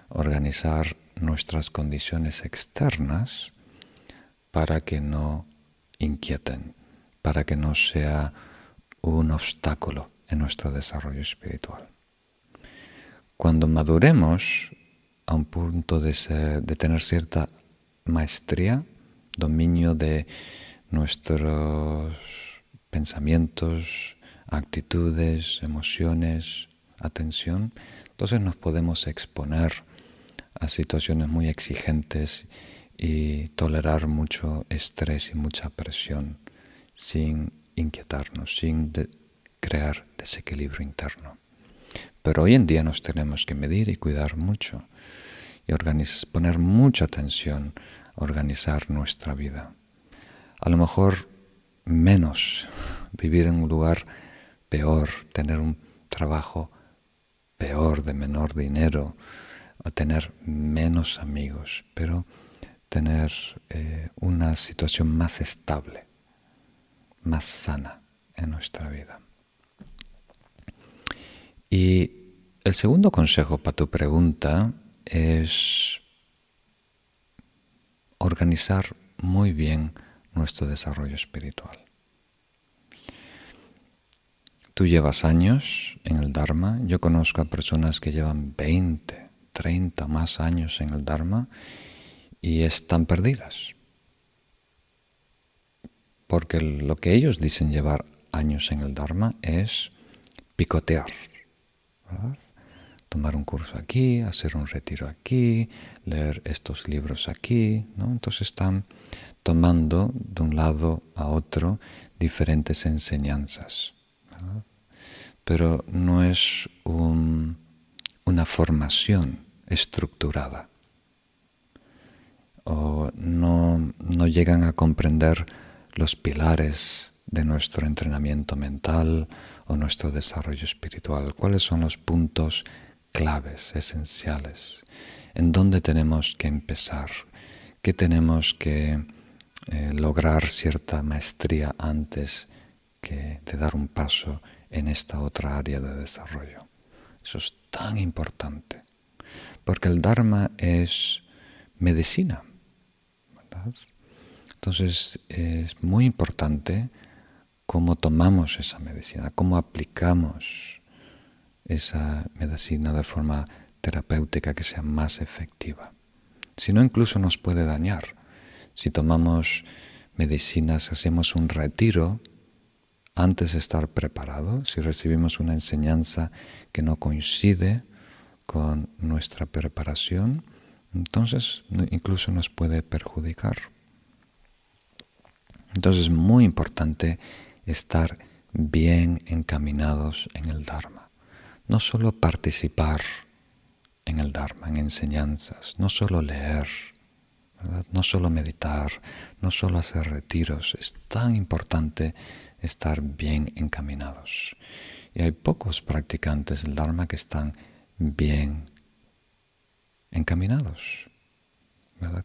organizar nuestras condiciones externas para que no inquieten, para que no sea un obstáculo en nuestro desarrollo espiritual. Cuando maduremos a un punto de, de tener cierta maestría, dominio de nuestros pensamientos, actitudes, emociones, atención, entonces nos podemos exponer a situaciones muy exigentes y tolerar mucho estrés y mucha presión sin inquietarnos, sin crear desequilibrio interno. Pero hoy en día nos tenemos que medir y cuidar mucho y poner mucha atención a organizar nuestra vida. A lo mejor menos vivir en un lugar peor, tener un trabajo peor, de menor dinero, o tener menos amigos, pero tener eh, una situación más estable, más sana en nuestra vida. Y el segundo consejo para tu pregunta es organizar muy bien nuestro desarrollo espiritual. Tú llevas años en el Dharma, yo conozco a personas que llevan 20, 30 más años en el Dharma y están perdidas. Porque lo que ellos dicen llevar años en el Dharma es picotear, tomar un curso aquí, hacer un retiro aquí, leer estos libros aquí, ¿no? Entonces están tomando de un lado a otro diferentes enseñanzas pero no es una formación estructurada. O no, no llegan a comprender los pilares de nuestro entrenamiento mental o nuestro desarrollo espiritual. ¿Cuáles son los puntos claves, esenciales? ¿En dónde tenemos que empezar? ¿Qué tenemos que eh, lograr cierta maestría antes que de dar un paso en esta otra área de desarrollo. Eso es tan importante, porque el Dharma es medicina. Entonces es muy importante cómo tomamos esa medicina, cómo aplicamos esa medicina de forma terapéutica que sea más efectiva. Si no, incluso nos puede dañar. Si tomamos medicinas, hacemos un retiro, antes estar preparado, si recibimos una enseñanza que no coincide con nuestra preparación, entonces incluso nos puede perjudicar. Entonces es muy importante estar bien encaminados en el Dharma. No solo participar en el Dharma, en enseñanzas, no solo leer, no solo meditar, no solo hacer retiros. Es tan importante estar bien encaminados. Y hay pocos practicantes del Dharma que están bien encaminados,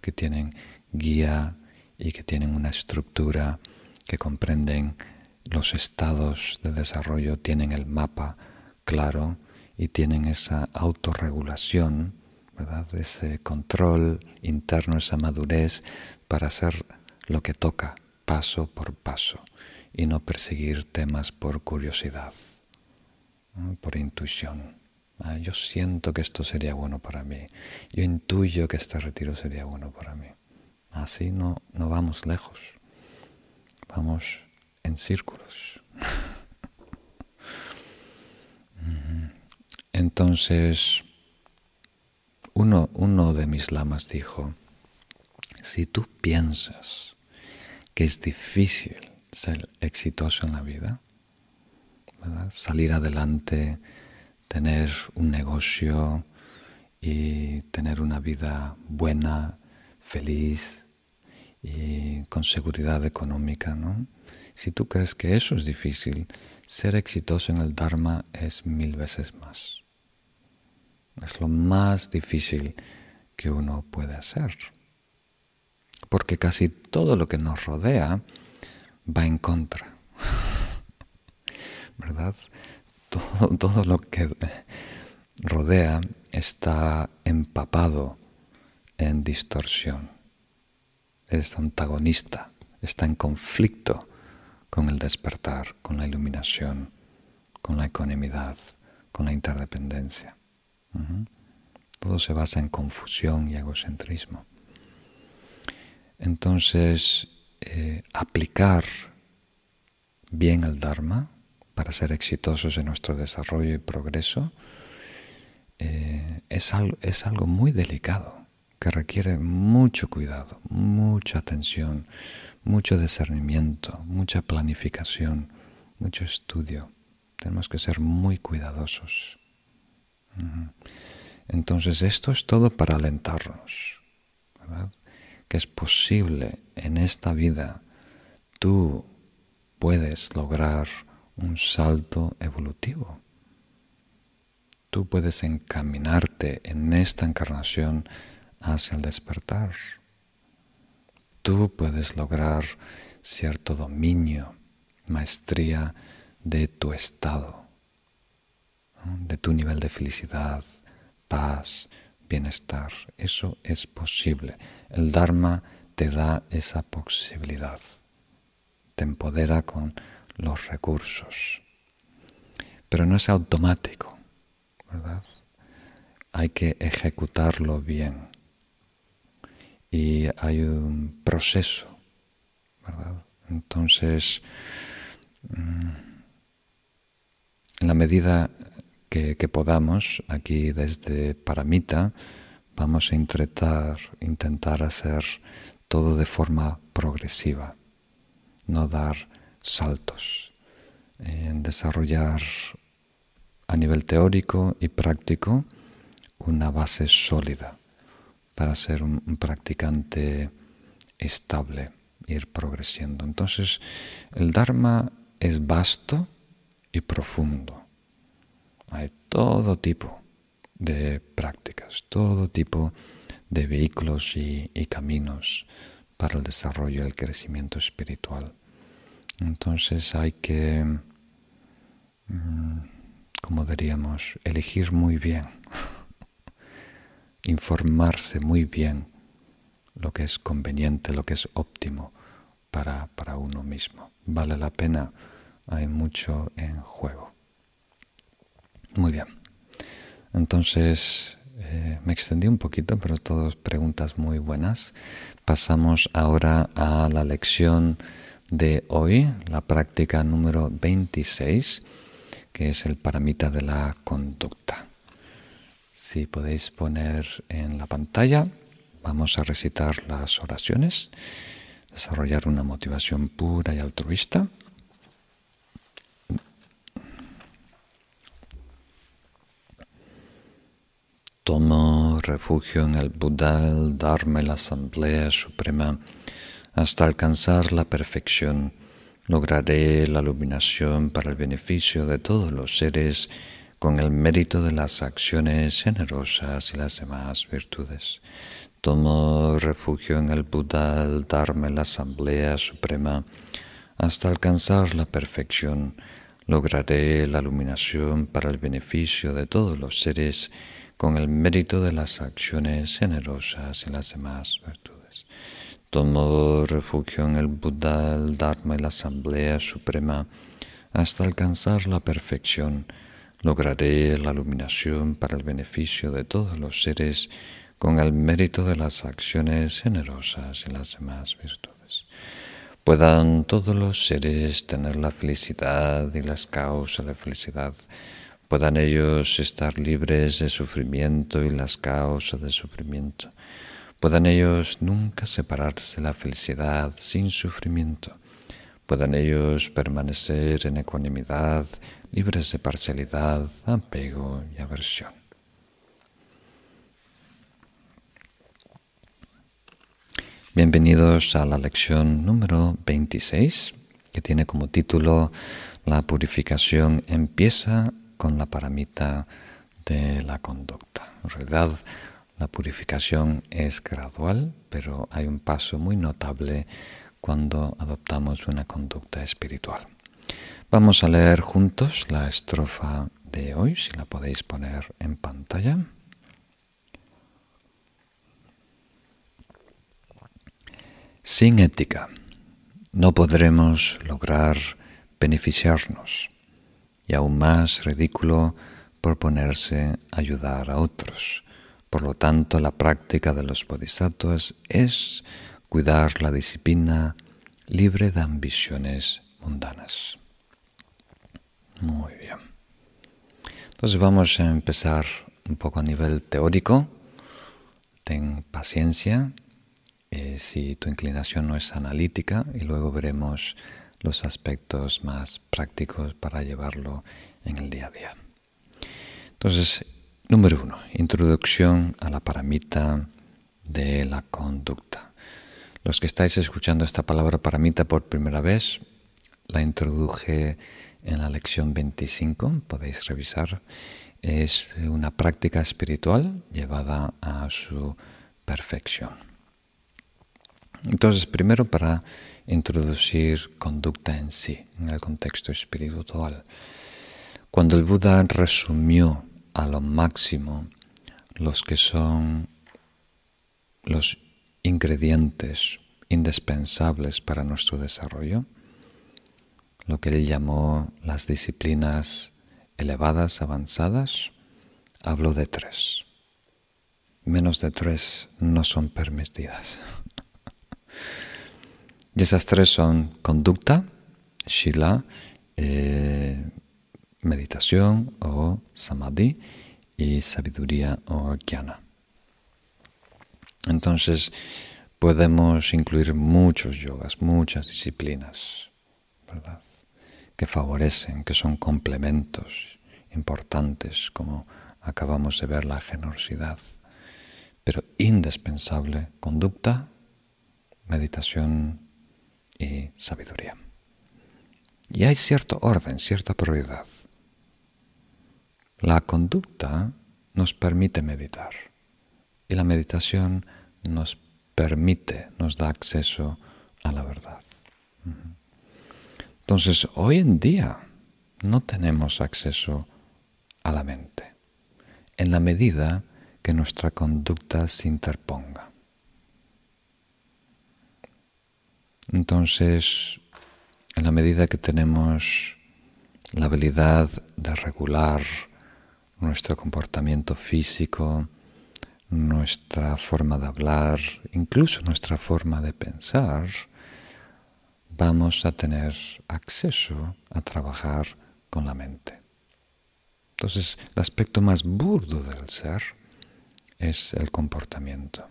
que tienen guía y que tienen una estructura, que comprenden los estados de desarrollo, tienen el mapa claro y tienen esa autorregulación, ¿verdad? ese control interno, esa madurez para hacer lo que toca paso por paso y no perseguir temas por curiosidad, por intuición. Ah, yo siento que esto sería bueno para mí. Yo intuyo que este retiro sería bueno para mí. Así no, no vamos lejos. Vamos en círculos. Entonces, uno, uno de mis lamas dijo, si tú piensas que es difícil ser exitoso en la vida, salir adelante, tener un negocio y tener una vida buena, feliz y con seguridad económica, ¿no? Si tú crees que eso es difícil, ser exitoso en el Dharma es mil veces más. Es lo más difícil que uno puede hacer. Porque casi todo lo que nos rodea va en contra. ¿Verdad? Todo, todo lo que rodea está empapado en distorsión. Es antagonista, está en conflicto con el despertar, con la iluminación, con la ecuanimidad, con la interdependencia. Todo se basa en confusión y egocentrismo. Entonces, eh, aplicar bien el Dharma para ser exitosos en nuestro desarrollo y progreso eh, es, es algo muy delicado que requiere mucho cuidado, mucha atención, mucho discernimiento, mucha planificación, mucho estudio. Tenemos que ser muy cuidadosos. Entonces esto es todo para alentarnos, que es posible en esta vida tú puedes lograr un salto evolutivo. Tú puedes encaminarte en esta encarnación hacia el despertar tú puedes lograr cierto dominio, maestría de tu estado, de tu nivel de felicidad, paz, bienestar. Eso es posible. El Dharma te da esa posibilidad, te empodera con los recursos. Pero no es automático, ¿verdad? Hay que ejecutarlo bien y hay un proceso. Entonces, mm, en la medida que, podamos, aquí desde Paramita, vamos a intentar, intentar hacer todo de forma progresiva, no dar saltos, en desarrollar a nivel teórico y práctico una base sólida para ser un, practicante estable, ir progresando. Entonces, el Dharma es vasto y profundo. Hay todo tipo de prácticas, todo tipo de vehículos y, caminos para el desarrollo y el crecimiento espiritual. Entonces hay que, mm, como diríamos, elegir muy bien informarse muy bien lo que es conveniente, lo que es óptimo para, para uno mismo. Vale la pena, hay mucho en juego. Muy bien. Entonces, eh, me extendí un poquito, pero todas preguntas muy buenas. Pasamos ahora a la lección de hoy, la práctica número 26, que es el paramita de la conducta. Si podéis poner en la pantalla, vamos a recitar las oraciones, desarrollar una motivación pura y altruista. Tomo refugio en el Buda, el Dharma y la Asamblea Suprema hasta alcanzar la perfección. Lograré la iluminación para el beneficio de todos los seres con el mérito de las acciones generosas y las demás virtudes. Tomo refugio en el Buda, el Dharma y la Asamblea Suprema hasta alcanzar la perfección. Lograré la iluminación para el beneficio de todos los seres con el mérito de las acciones generosas y las demás virtudes. Tomo refugio en el Buda, el Dharma y la Asamblea Suprema hasta alcanzar la perfección. Lograré la iluminación para el beneficio de todos los seres con el mérito de las acciones generosas y las demás virtudes. Puedan todos los seres tener la felicidad y las causas de felicidad puedan ellos estar libres de sufrimiento y las causas de sufrimiento. Puedan ellos nunca separarse de la felicidad sin sufrimiento. Puedan ellos permanecer en ecuanimidad, libres de parcialidad, apego y aversión. Bienvenidos a la lección número 26, que tiene como título La purificación empieza con la paramita de la conducta. En realidad, la purificación es gradual, pero hay un paso muy notable cuando adoptamos una conducta espiritual. Vamos a leer juntos la estrofa de hoy, si la podéis poner en pantalla. Sin ética no podremos lograr beneficiarnos y aún más ridículo proponerse ayudar a otros. Por lo tanto, la práctica de los bodhisattvas es cuidar la disciplina libre de ambiciones mundanas. Muy bien. Entonces vamos a empezar un poco a nivel teórico. Ten paciencia eh, si tu inclinación no es analítica y luego veremos los aspectos más prácticos para llevarlo en el día a día. Entonces, número uno, introducción a la paramita de la conducta. Los que estáis escuchando esta palabra paramita por primera vez, la introduje en la lección 25, podéis revisar. Es una práctica espiritual llevada a su perfección. Entonces, primero para introducir conducta en sí, en el contexto espiritual. Cuando el Buda resumió a lo máximo los que son los ingredientes indispensables para nuestro desarrollo, lo que él llamó las disciplinas elevadas, avanzadas, habló de tres. Menos de tres no son permitidas. Y esas tres son conducta, shila, eh, meditación o samadhi y sabiduría o jnana. Entonces podemos incluir muchos yogas, muchas disciplinas, ¿verdad? Que favorecen, que son complementos importantes, como acabamos de ver la generosidad, pero indispensable conducta, meditación y sabiduría. Y hay cierto orden, cierta prioridad. La conducta nos permite meditar y la meditación nos permite, nos da acceso a la verdad. Entonces, hoy en día no tenemos acceso a la mente, en la medida que nuestra conducta se interponga. Entonces, en la medida que tenemos la habilidad de regular nuestro comportamiento físico, nuestra forma de hablar, incluso nuestra forma de pensar, vamos a tener acceso a trabajar con la mente. Entonces, el aspecto más burdo del ser es el comportamiento.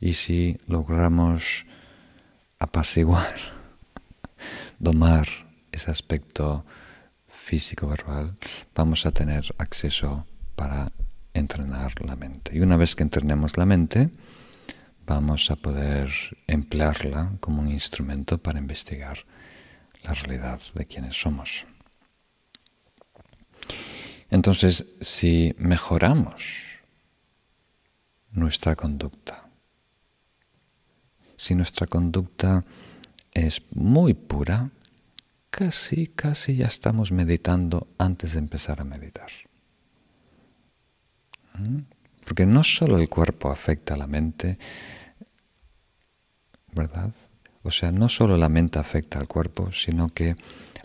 Y si logramos apaciguar, domar ese aspecto físico-verbal, vamos a tener acceso para entrenar la mente. Y una vez que entrenemos la mente, vamos a poder emplearla como un instrumento para investigar la realidad de quienes somos. Entonces, si mejoramos nuestra conducta, si nuestra conducta es muy pura, casi, casi ya estamos meditando antes de empezar a meditar. ¿Mm? Porque no solo el cuerpo afecta a la mente, ¿verdad? O sea, no solo la mente afecta al cuerpo, sino que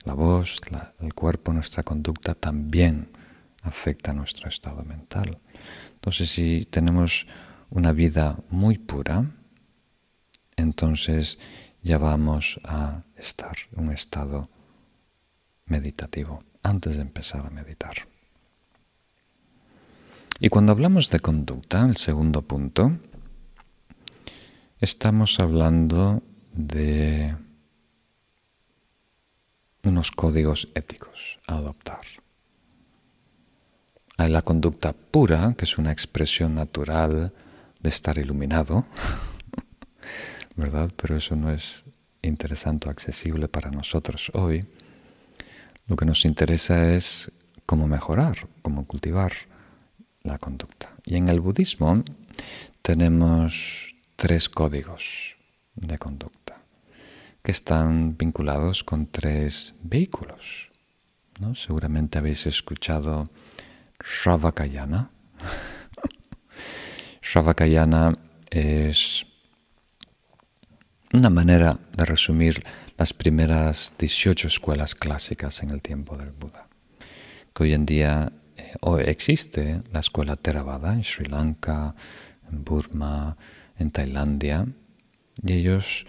la voz, el cuerpo, nuestra conducta también afecta nuestro estado mental. Entonces, si tenemos una vida muy pura, entonces ya vamos a estar en un estado meditativo antes de empezar a meditar. Y cuando hablamos de conducta, el segundo punto, estamos hablando de unos códigos éticos a adoptar. Hay la conducta pura, que es una expresión natural de estar iluminado, ¿verdad? Pero eso no es interesante o accesible para nosotros hoy. Lo que nos interesa es cómo mejorar, cómo cultivar la conducta. Y en el budismo tenemos tres códigos de conducta que están vinculados con tres vehículos. ¿no? Seguramente habéis escuchado Shravakayana. Shravakayana es una manera de resumir las primeras 18 escuelas clásicas en el tiempo del Buda, hoy en día eh, existe la escuela Theravada en Sri Lanka, en Burma, en Tailandia, y ellos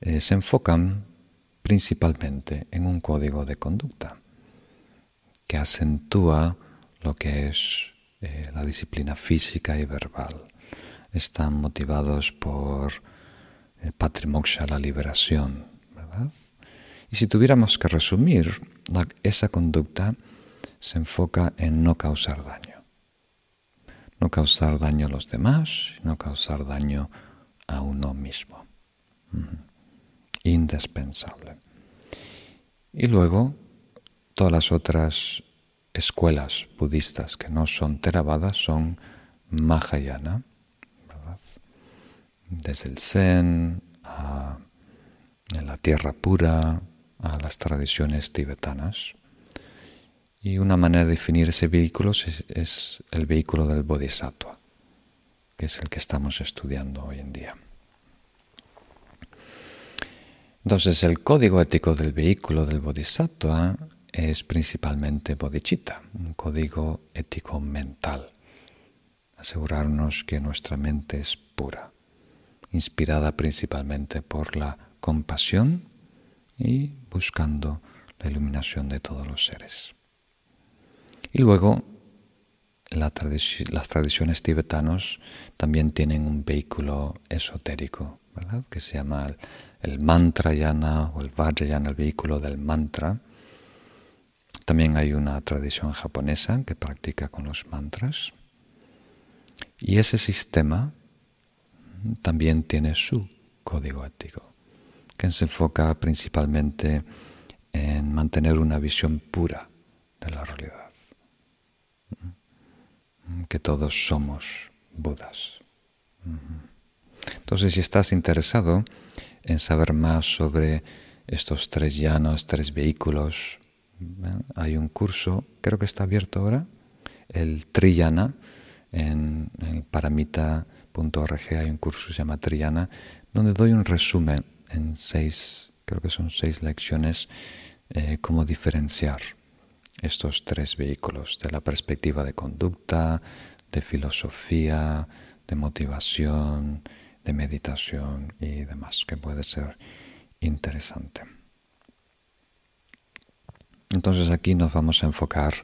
eh, se enfocan principalmente en un código de conducta que acentúa lo que es eh, la disciplina física y verbal. Están motivados por el eh, patrimoksha, la liberación, ¿verdad? Y si tuviéramos que resumir, esa conducta se enfoca en no causar daño. No causar daño a los demás, no causar daño a uno mismo. Indispensable. Y luego, todas las otras escuelas budistas que no son Theravada son Mahayana, desde el Zen a la tierra pura, a las tradiciones tibetanas. Y una manera de definir ese vehículo es, el vehículo del Bodhisattva, que es el que estamos estudiando hoy en día. Entonces, el código ético del vehículo del Bodhisattva es principalmente bodhicitta, un código ético mental. Asegurarnos que nuestra mente es pura, inspirada principalmente por la compasión y buscando la iluminación de todos los seres. Y luego, las tradiciones tibetanas también tienen un vehículo esotérico, ¿verdad? que se llama el mantra yana o el vajrayana, el vehículo del mantra, también hay una tradición japonesa que practica con los mantras. Y ese sistema también tiene su código ético, que se enfoca principalmente en mantener una visión pura de la realidad. Que todos somos Budas. Entonces, si estás interesado en saber más sobre estos tres llanos, tres vehículos hay un curso, creo que está abierto ahora, el Triyana, en, en paramita.org hay un curso que se llama Triyana, donde doy un resumen en seis, creo que son seis lecciones, eh, cómo diferenciar estos tres vehículos de la perspectiva de conducta, de filosofía, de motivación, de meditación y demás, que puede ser interesante. Entonces aquí nos vamos a enfocar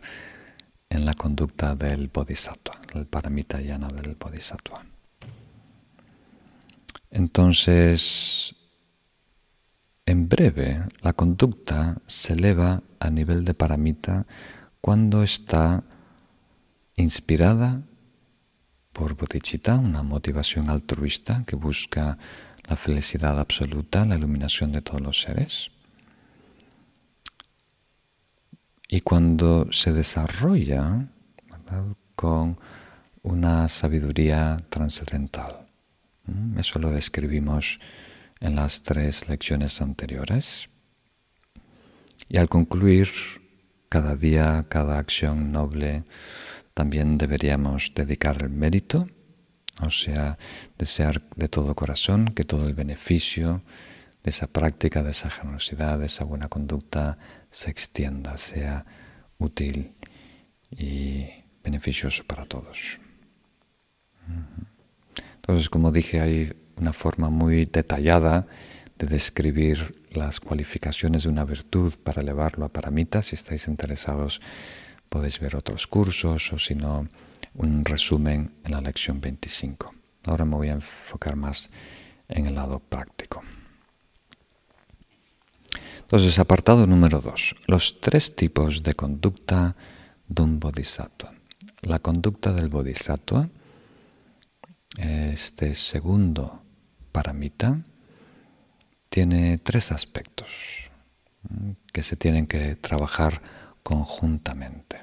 en la conducta del bodhisattva, el paramita yana del bodhisattva. Entonces, en breve, la conducta se eleva a nivel de paramita cuando está inspirada por bodhicitta, una motivación altruista que busca la felicidad absoluta, la iluminación de todos los seres. Y cuando se desarrolla con una sabiduría trascendental. Eso lo describimos en las tres lecciones anteriores. Y al concluir cada día, cada acción noble, también deberíamos dedicar el mérito, o sea, desear de todo corazón que todo el beneficio de esa práctica, de esa generosidad, de esa buena conducta se extienda, sea útil y beneficioso para todos. Entonces, como dije, hay una forma muy detallada de describir las cualificaciones de una virtud para elevarlo a paramita. Si estáis interesados, podéis ver otros cursos o si no, un resumen en la lección 25. Ahora me voy a enfocar más en el lado práctico. Entonces, apartado número 2. Los tres tipos de conducta de un bodhisattva. La conducta del bodhisattva, este segundo paramita, tiene tres aspectos que se tienen que trabajar conjuntamente.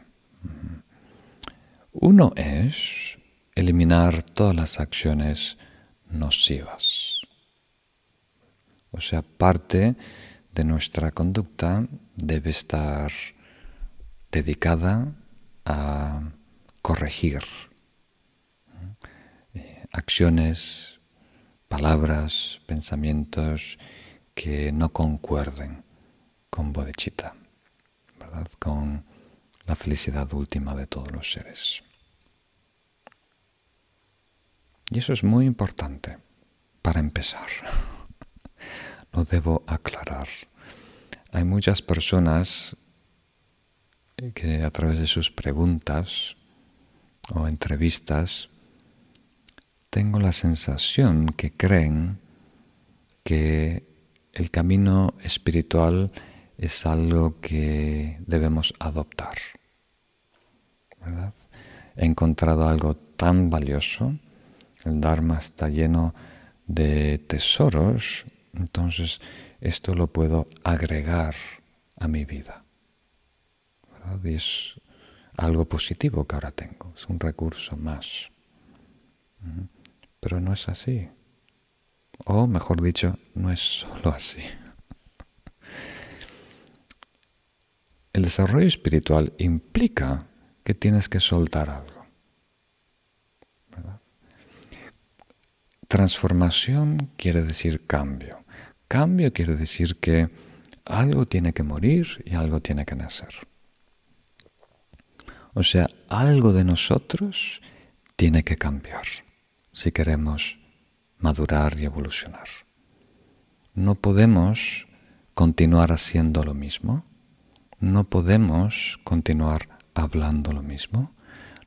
Uno es eliminar todas las acciones nocivas. O sea, parte de nuestra conducta debe estar dedicada a corregir eh, acciones, palabras, pensamientos que no concuerden con bodhicitta, ¿verdad? con la felicidad última de todos los seres. Y eso es muy importante para empezar. lo debo aclarar. Hay muchas personas que a través de sus preguntas o entrevistas tengo la sensación que creen que el camino espiritual es algo que debemos adoptar. He encontrado algo tan valioso, el Dharma está lleno de tesoros entonces esto lo puedo agregar a mi vida. Y es algo positivo que ahora tengo, es un recurso más. Pero no es así. O mejor dicho, no es solo así. El desarrollo espiritual implica que tienes que soltar algo. Transformación quiere decir cambio. Cambio quiere decir que algo tiene que morir y algo tiene que nacer. O sea, algo de nosotros tiene que cambiar si queremos madurar y evolucionar. No podemos continuar haciendo lo mismo, no podemos continuar hablando lo mismo,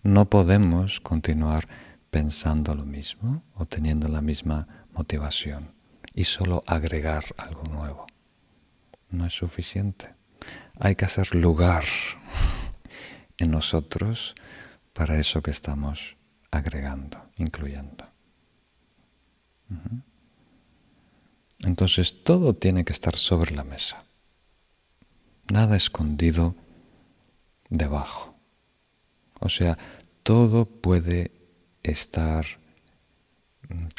no podemos continuar pensando lo mismo o teniendo la misma motivación y solo agregar algo nuevo. No es suficiente. Hay que hacer lugar en nosotros para eso que estamos agregando, incluyendo. Entonces todo tiene que estar sobre la mesa. Nada escondido debajo. O sea, todo puede estar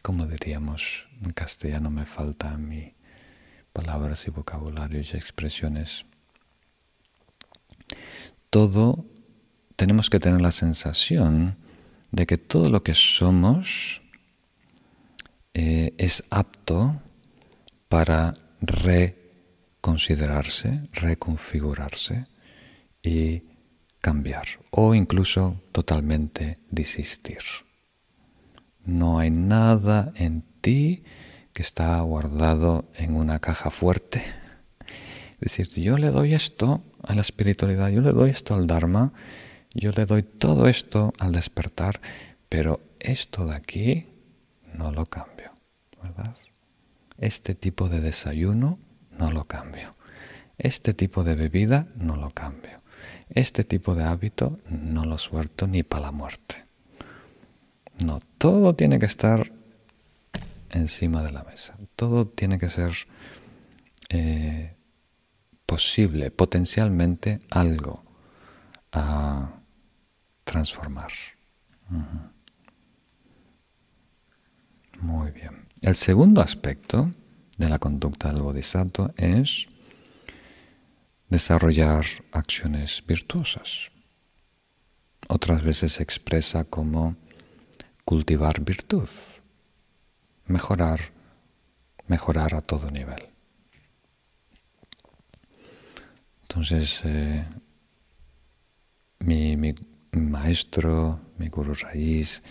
¿cómo diríamos? En castellano me faltan mi palabras y vocabularios y expresiones. Todo tenemos que tener la sensación de que todo lo que somos eh, es apto para reconsiderarse, reconfigurarse y cambiar o incluso totalmente desistir. No hay nada en ti que está guardado en una caja fuerte. Es decir, yo le doy esto a la espiritualidad, yo le doy esto al Dharma, yo le doy todo esto al despertar, pero esto de aquí no lo cambio, ¿verdad? Este tipo de desayuno no lo cambio. Este tipo de bebida no lo cambio. Este tipo de hábito no lo suelto ni para la muerte. No, todo tiene que estar encima de la mesa. Todo tiene que ser eh, posible, potencialmente algo transformar. Muy bien. El segundo aspecto de la conducta del bodhisattva es desarrollar acciones virtuosas. Otras veces se expresa como cultivar virtud, mejorar, mejorar a todo nivel. Entonces, eh, mi, maestro, mi guru raíz,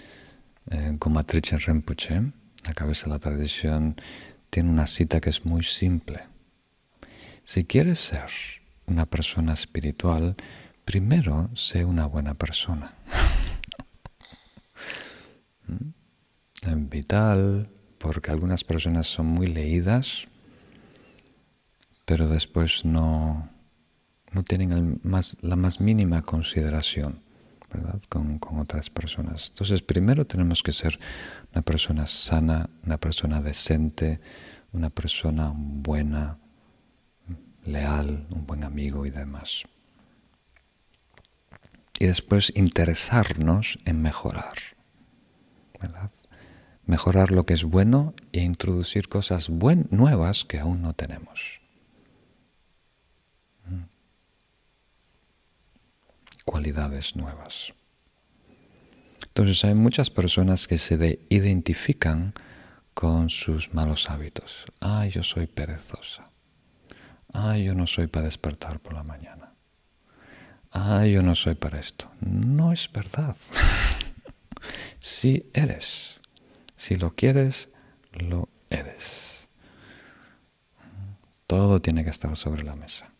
eh, Gomatrichen Rinpoche, la cabeza de la tradición, tiene una cita que es muy simple. Si quieres ser una persona espiritual, primero sé una buena persona. ¿Mm? Vital, porque algunas personas son muy leídas, pero después no, no tienen la más mínima consideración Con, con, otras personas. Entonces, primero tenemos que ser una persona sana, una persona decente, una persona buena, leal, un buen amigo y demás. Y después interesarnos en mejorar. Mejorar lo que es bueno e introducir cosas buen, nuevas que aún no tenemos. Cualidades nuevas. Entonces hay muchas personas que se identifican con sus malos hábitos. Ah, yo soy perezosa ah, yo no soy para despertar por la mañana. Ah, yo no soy para esto. No es verdad. Si eres. Si lo quieres, lo eres. Todo tiene que estar sobre la mesa.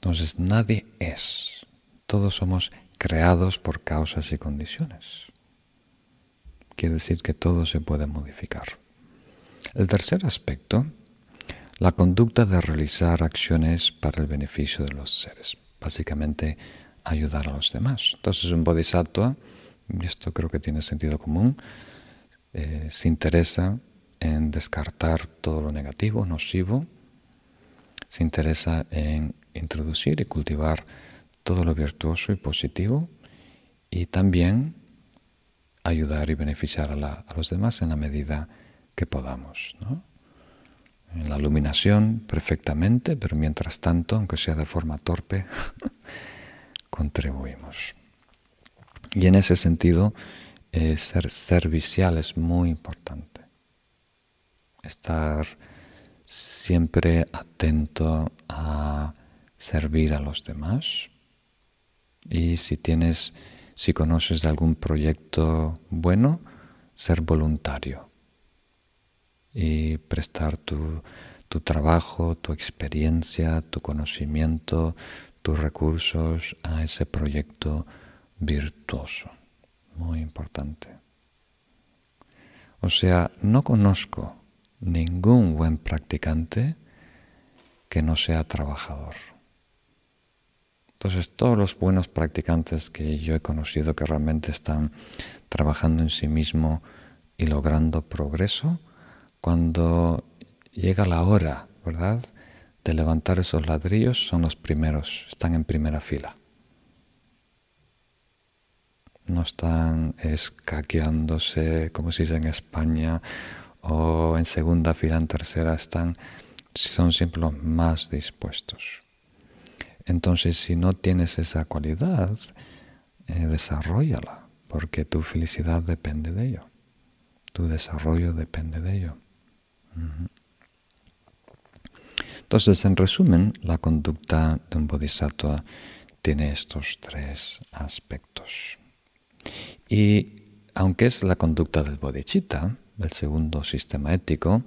Entonces nadie es. Todos somos creados por causas y condiciones. Quiere decir que todo se puede modificar. El tercer aspecto la conducta de realizar acciones para el beneficio de los seres, básicamente ayudar a los demás. Entonces un bodhisattva, y esto creo que tiene sentido común, eh, se interesa en descartar todo lo negativo, nocivo, se interesa en introducir y cultivar todo lo virtuoso y positivo y también ayudar y beneficiar a, los demás en la medida que podamos. en la iluminación perfectamente, pero mientras tanto, aunque sea de forma torpe, contribuimos. Y en ese sentido, eh, ser servicial es muy importante. Estar siempre atento a servir a los demás. Y si tienes, si conoces de algún proyecto bueno, ser voluntario y prestar tu, trabajo, tu experiencia, tu conocimiento, tus recursos a ese proyecto virtuoso. Muy importante. O sea, no conozco ningún buen practicante que no sea trabajador. Entonces, todos los buenos practicantes que yo he conocido que realmente están trabajando en sí mismo y logrando progreso, cuando llega la hora, ¿verdad?, de levantar esos ladrillos, son los primeros, están en primera fila. No están escaqueándose, como se dice en España, o en segunda fila, en tercera, están, son siempre los más dispuestos. Entonces, si no tienes esa cualidad, eh, desarrollala, porque tu felicidad depende de ello. Tu desarrollo depende de ello. Entonces, en resumen, la conducta de un bodhisattva tiene estos tres aspectos. Y aunque es la conducta del bodhicitta, el segundo sistema ético,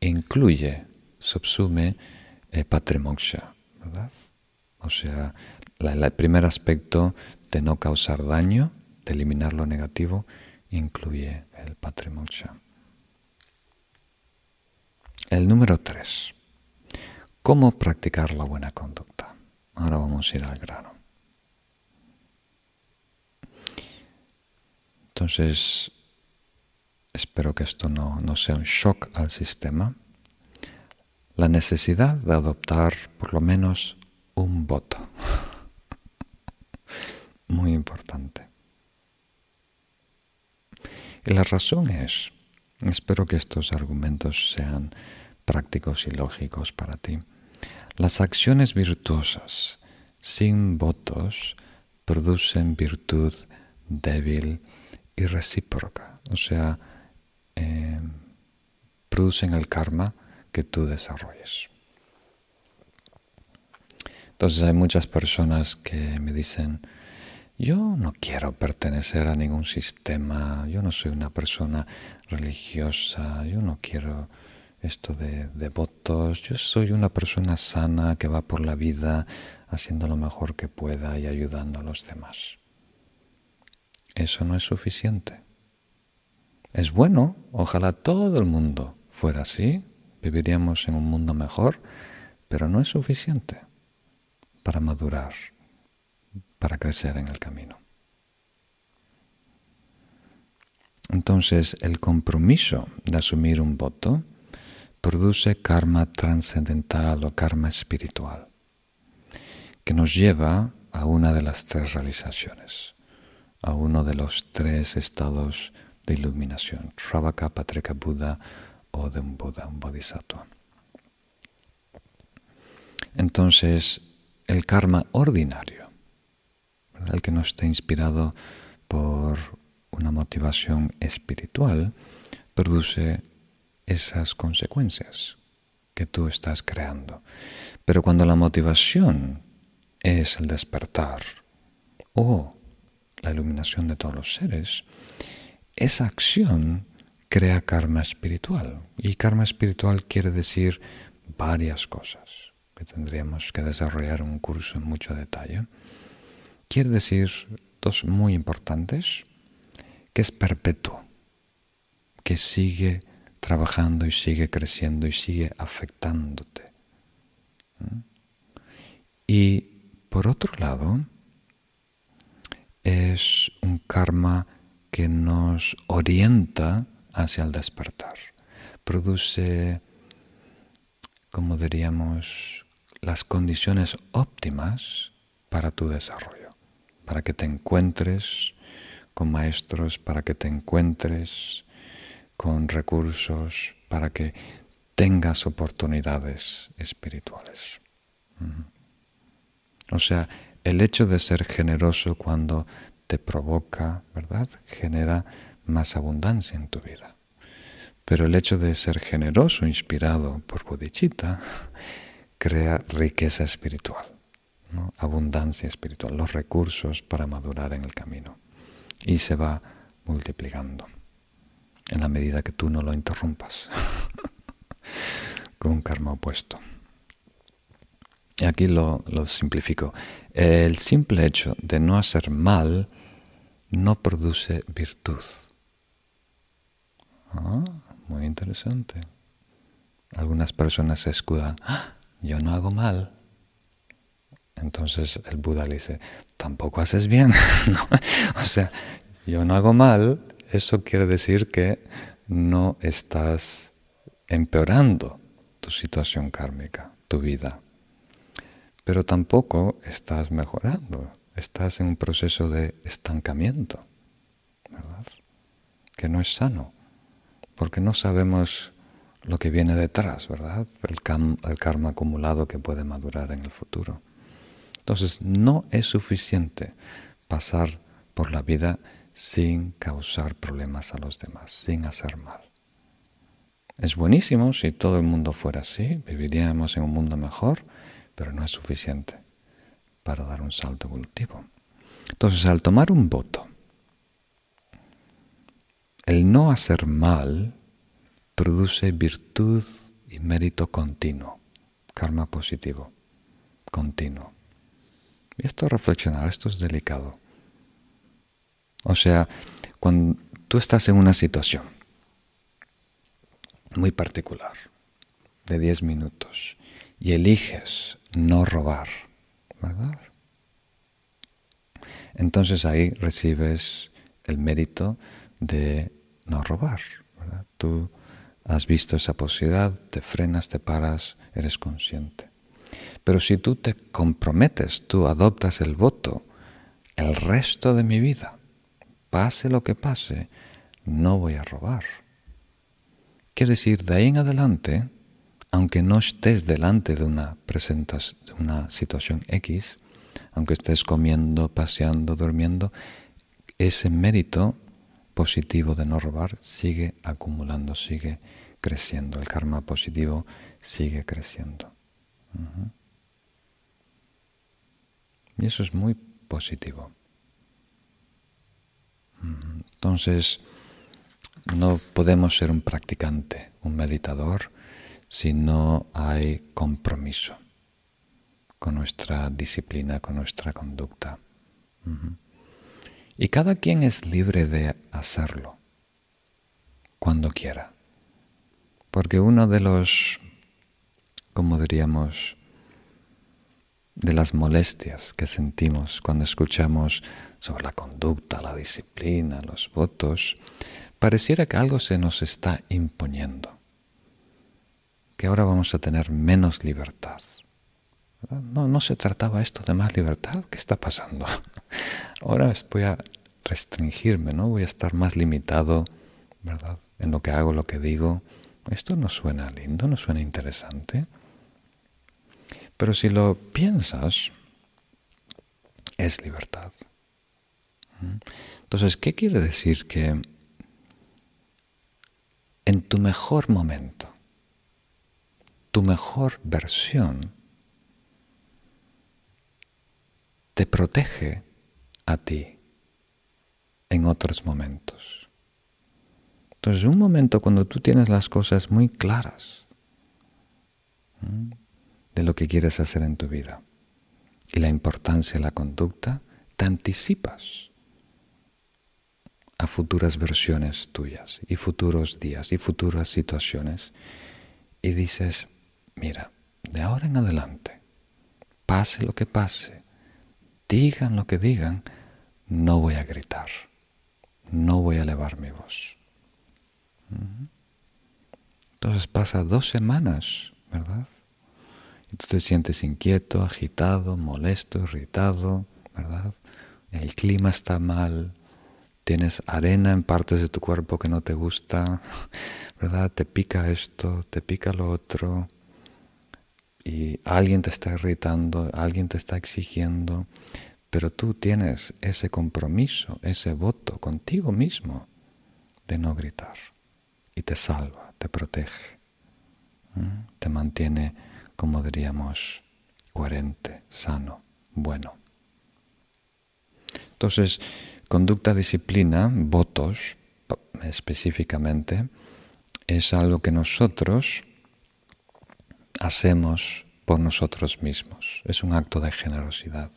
incluye, subsume eh, patrimoksha, ¿verdad? O sea, el primer aspecto de no causar daño, de eliminar lo negativo, incluye el patrimoksha. El número tres. ¿Cómo practicar la buena conducta? Ahora vamos a ir al grano. Entonces, espero que esto no, no sea un shock al sistema. La necesidad de adoptar por lo menos un voto. Muy importante. Y la razón es, espero que estos argumentos sean prácticos y lógicos para ti. Las acciones virtuosas sin votos producen virtud débil y recíproca, o sea, eh, producen el karma que tú desarrolles. Entonces hay muchas personas que me dicen, yo no quiero pertenecer a ningún sistema, yo no soy una persona religiosa, yo no quiero esto de, votos. Yo soy una persona sana que va por la vida haciendo lo mejor que pueda y ayudando a los demás. Eso no es suficiente. Es bueno, ojalá todo el mundo fuera así, viviríamos en un mundo mejor, pero no es suficiente para madurar, para crecer en el camino. Entonces, el compromiso de asumir un voto produce karma trascendental o karma espiritual, que nos lleva a una de las tres realizaciones, a uno de los tres estados de iluminación, Sravaka, Patrika Buddha o de un Buda, un Bodhisattva. Entonces, el karma ordinario, el que no esté inspirado por una motivación espiritual, produce esas consecuencias que tú estás creando. Pero cuando la motivación es el despertar o la iluminación de todos los seres, esa acción crea karma espiritual. Y karma espiritual quiere decir varias cosas que tendríamos que desarrollar un curso en mucho detalle. Quiere decir dos muy importantes, que es perpetuo, que sigue trabajando y sigue creciendo y sigue afectándote. Y por otro lado, es un karma que nos orienta hacia el despertar. Produce, como diríamos, las condiciones óptimas para tu desarrollo, para que te encuentres con maestros, para que te encuentres con recursos para que tengas oportunidades espirituales. O sea, el hecho de ser generoso cuando te provoca, ¿verdad? Genera más abundancia en tu vida. Pero el hecho de ser generoso, inspirado por bodhicitta, crea riqueza espiritual, abundancia espiritual, los recursos para madurar en el camino. Y se va multiplicando en la medida que tú no lo interrumpas con un karma opuesto. Y aquí lo, simplifico. El simple hecho de no hacer mal no produce virtud. Ah, muy interesante. Algunas personas se escudan, ah, yo no hago mal. Entonces el Buda le dice, tampoco haces bien. o sea, yo no hago mal eso quiere decir que no estás empeorando tu situación kármica, tu vida. Pero tampoco estás mejorando, estás en un proceso de estancamiento, ¿verdad? Que no es sano, porque no sabemos lo que viene detrás, ¿verdad? El, karma acumulado que puede madurar en el futuro. Entonces, no es suficiente pasar por la vida sin causar problemas a los demás, sin hacer mal. Es buenísimo si todo el mundo fuera así, viviríamos en un mundo mejor, pero no es suficiente para dar un salto evolutivo. Entonces, al tomar un voto, el no hacer mal produce virtud y mérito continuo, karma positivo, continuo. Y esto reflexionar, esto es delicado. O sea, cuando tú estás en una situación muy particular, de 10 minutos, y eliges no robar, ¿verdad? Entonces ahí recibes el mérito de no robar. ¿verdad? Tú has visto esa posibilidad, te frenas, te paras, eres consciente. Pero si tú te comprometes, tú adoptas el voto, el resto de mi vida, pase lo que pase, no voy a robar. Quiere decir, de ahí en adelante, aunque no estés delante de una, de una situación X, aunque estés comiendo, paseando, durmiendo, ese mérito positivo de no robar sigue acumulando, sigue creciendo. El karma positivo sigue creciendo. Y eso es muy positivo. Entonces, no podemos ser un practicante, un meditador, si no hay compromiso con nuestra disciplina, con nuestra conducta. Y cada quien es libre de hacerlo cuando quiera. Porque uno de los, como diríamos, de las molestias que sentimos cuando escuchamos sobre la conducta, la disciplina, los votos, pareciera que algo se nos está imponiendo, que ahora vamos a tener menos libertad. No, no se trataba esto de más libertad, ¿qué está pasando? Ahora voy a restringirme, ¿no? Voy a estar más limitado, ¿verdad? En lo que hago, lo que digo. Esto no suena lindo, no suena interesante. Pero si lo piensas, es libertad. ¿Mm? Entonces, ¿qué quiere decir que en tu mejor momento, tu mejor versión, te protege a ti en otros momentos? Entonces, un momento cuando tú tienes las cosas muy claras de lo que quieres hacer en tu vida y la importancia de la conducta, te anticipas a futuras versiones tuyas y futuros días y futuras situaciones y dices, mira, de ahora en adelante, pase lo que pase, digan lo que digan, no voy a gritar, no voy a elevar mi voz. Entonces pasa dos semanas, ¿verdad? Y tú te sientes inquieto, agitado, molesto, irritado, ¿verdad? El clima está mal, tienes arena en partes de tu cuerpo que no te gusta, ¿verdad? Te pica esto, te pica lo otro, y alguien te está irritando, alguien te está exigiendo, pero tú tienes ese compromiso, ese voto contigo mismo de no gritar. Y te salva, te protege, te mantiene, como diríamos, coherente, sano, bueno. Entonces, conducta, disciplina, votos específicamente, es algo que nosotros hacemos por nosotros mismos. Es un acto de generosidad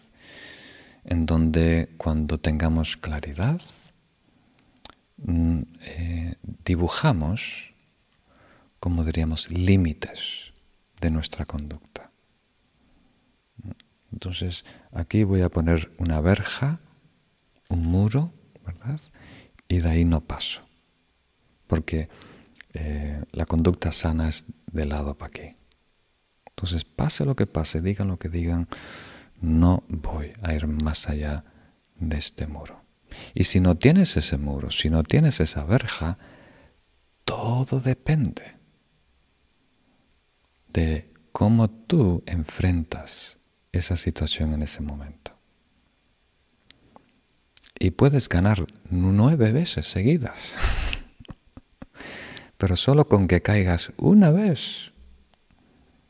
en donde cuando tengamos claridad, mm, eh, dibujamos, como diríamos, límites de nuestra conducta. Entonces, aquí voy a poner una verja, un muro, ¿verdad? Y de ahí no paso, porque eh, la conducta sana es de lado para aquí. Entonces, pase lo que pase, digan lo que digan, no voy a ir más allá de este muro. Y si no tienes ese muro, si no tienes esa verja, todo depende de cómo tú enfrentas esa situación en ese momento. Y puedes ganar nueve veces seguidas, pero solo con que caigas una vez,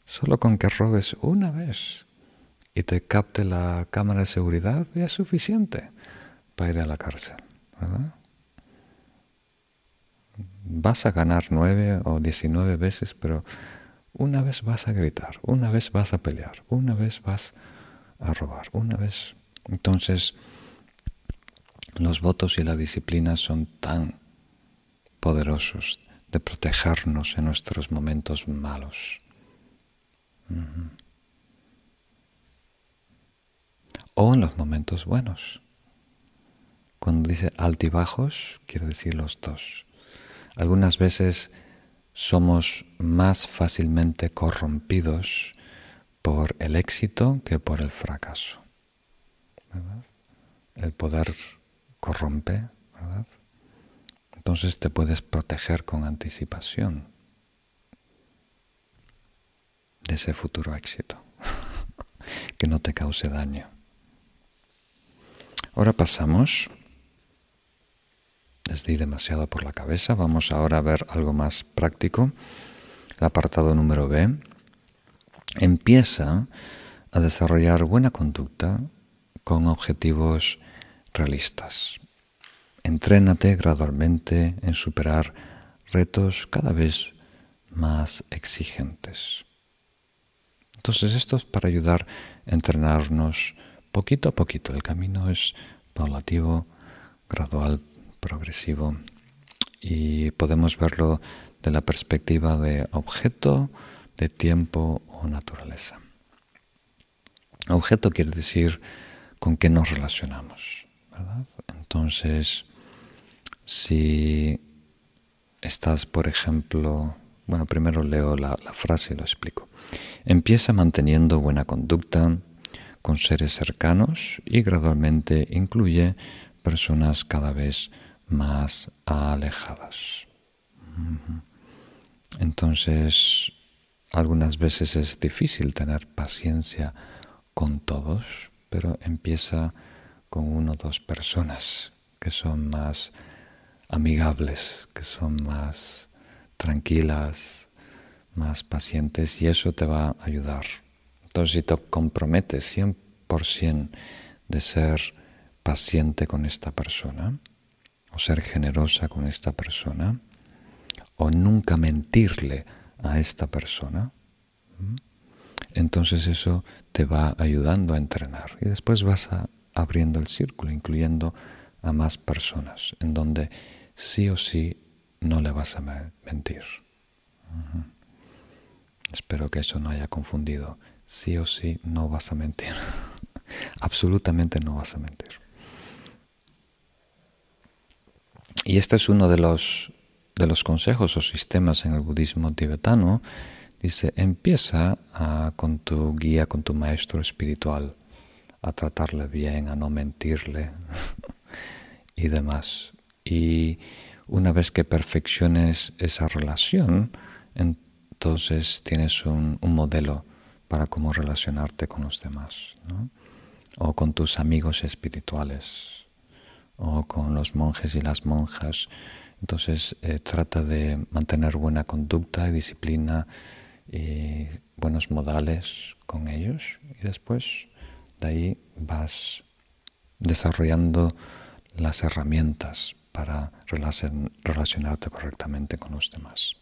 solo con que robes una vez, y te capte la cámara de seguridad, es suficiente para ir a la cárcel. ¿verdad? Vas a ganar nueve o diecinueve veces, pero una vez vas a gritar, una vez vas a pelear, una vez vas a robar, una vez. Entonces, los votos y la disciplina son tan poderosos de protegernos en nuestros momentos malos. O en los momentos buenos. Cuando dice altibajos, quiere decir los dos. Algunas veces somos más fácilmente corrompidos por el éxito que por el fracaso. El poder corrompe, ¿verdad? Entonces te puedes proteger con anticipación de ese futuro éxito, que no te cause daño. Ahora pasamos les di demasiado por la cabeza. Vamos ahora a ver algo más práctico. El apartado número B empieza a desarrollar buena conducta con objetivos realistas. Entrénate gradualmente en superar retos cada vez más exigentes. Entonces esto es para ayudar a entrenarnos poquito a poquito. El camino es paulativo, gradual, progresivo y podemos verlo de la perspectiva de objeto, de tiempo o naturaleza. Objeto quiere decir con qué nos relacionamos, ¿verdad? Entonces, si estás, por ejemplo, bueno, primero leo la, la frase y lo explico. Empieza manteniendo buena conducta con seres cercanos y gradualmente incluye personas cada vez más alejadas. Entonces, algunas veces es difícil tener paciencia con todos, pero empieza con una o dos personas que son más amigables, que son más tranquilas, más pacientes y eso te va a ayudar. Entonces, si te comprometes 100% de ser paciente con esta persona, o ser generosa con esta persona, o nunca mentirle a esta persona, entonces eso te va ayudando a entrenar. Y después vas abriendo el círculo, incluyendo a más personas, en donde sí o sí no le vas a mentir. Espero que eso no haya confundido. Sí o sí no vas a mentir. Absolutamente no vas a mentir. Y este es uno de los, de los consejos o sistemas en el budismo tibetano. Dice, empieza con tu guía, con tu maestro espiritual, a tratarle bien, a no mentirle y demás. Y una vez que perfecciones esa relación, entonces tienes un, modelo para cómo relacionarte con los demás, o con tus amigos espirituales o con los monjes y las monjas. Entonces eh, trata de mantener buena conducta y disciplina y buenos modales con ellos y después de ahí vas desarrollando las herramientas para relacionarte correctamente con los demás.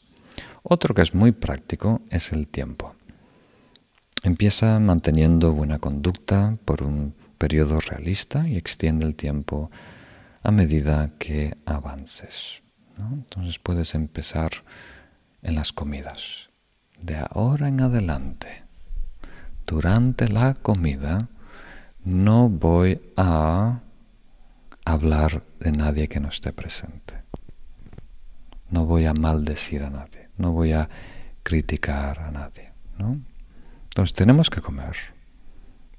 Otro que es muy práctico es el tiempo. Empieza manteniendo buena conducta por un periodo realista y extiende el tiempo a medida que avances. Entonces puedes empezar en las comidas. De ahora en adelante, durante la comida, no voy a hablar de nadie que no esté presente. No voy a maldecir a nadie. No voy a criticar a nadie. Entonces tenemos que comer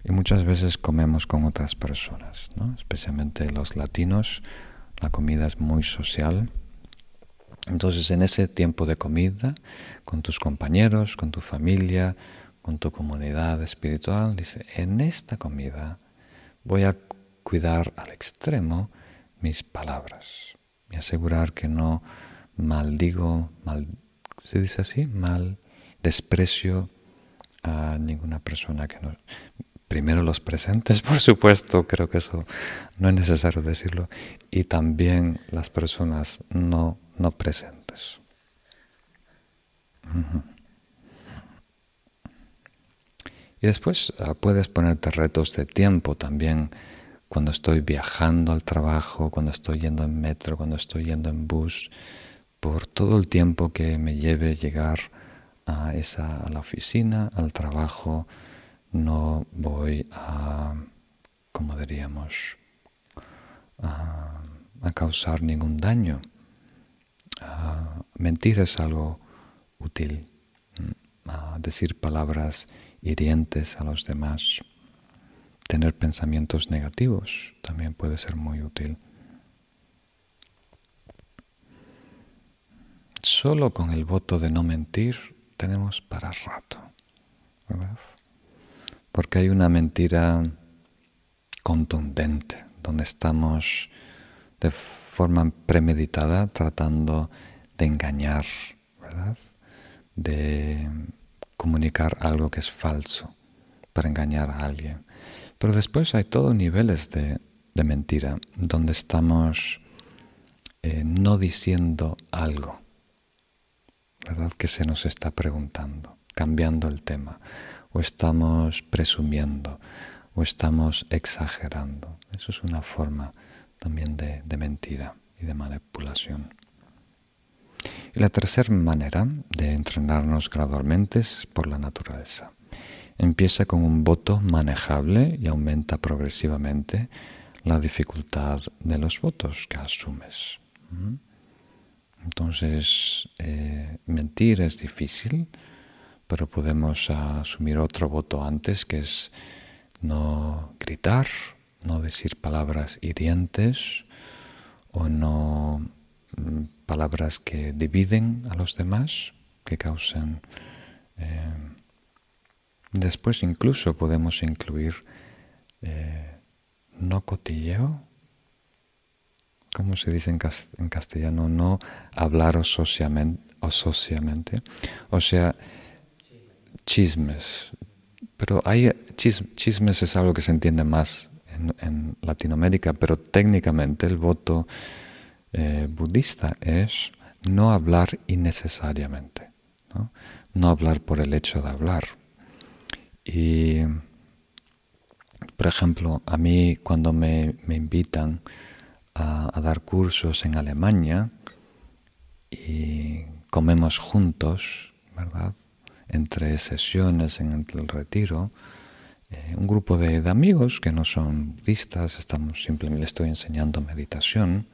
y muchas veces comemos con otras personas, especialmente los latinos, la comida es muy social. Entonces en ese tiempo de comida, con tus compañeros, con tu familia, con tu comunidad espiritual, dice, en esta comida voy a cuidar al extremo mis palabras y asegurar que no maldigo, mal, ¿se dice así? Mal, desprecio a ninguna persona que no primero los presentes, por supuesto, creo que eso no es necesario decirlo, y también las personas no no presentes. Y después ah, puedes ponerte retos de tiempo también cuando estoy viajando al trabajo, cuando estoy yendo en metro, cuando estoy yendo en bus, por todo el tiempo que me lleve llegar a, esa, a la oficina, al trabajo, no voy a, como diríamos, a, causar ningún daño. mentir es algo útil, a decir palabras hirientes a los demás. Tener pensamientos negativos también puede ser muy útil. Solo con el voto de no mentir tenemos para rato, ¿verdad? Porque hay una mentira contundente, donde estamos de forma premeditada tratando de engañar, ¿verdad? De comunicar algo que es falso para engañar a alguien. Pero después hay todos niveles de, mentira, donde estamos eh, no diciendo algo, ¿verdad? Que se nos está preguntando, cambiando el tema, o estamos presumiendo, o estamos exagerando. Eso es una forma también de, mentira y de manipulación. Y la tercera manera de entrenarnos gradualmente es por la naturaleza. Empieza con un voto manejable y aumenta progresivamente la dificultad de los votos que asumes. ¿Mm? Entonces, eh, mentir es difícil, pero podemos asumir otro voto antes, que es no gritar, no decir palabras hirientes o no mm, palabras que dividen a los demás, que causan eh, Después incluso podemos incluir eh, no cotilleo, ¿cómo se dice en, castellano? No hablar sociamente, o sea, chismes. Pero hay chismes es algo que se entiende más en, Latinoamérica, pero técnicamente el voto eh, budista es no hablar innecesariamente, no hablar por el hecho de hablar. Y, por ejemplo, a mí cuando me, invitan a, dar cursos en Alemania y comemos juntos, ¿verdad? Entre sesiones, en el retiro, eh, un grupo de, amigos que no son budistas, estamos simplemente les estoy enseñando meditación,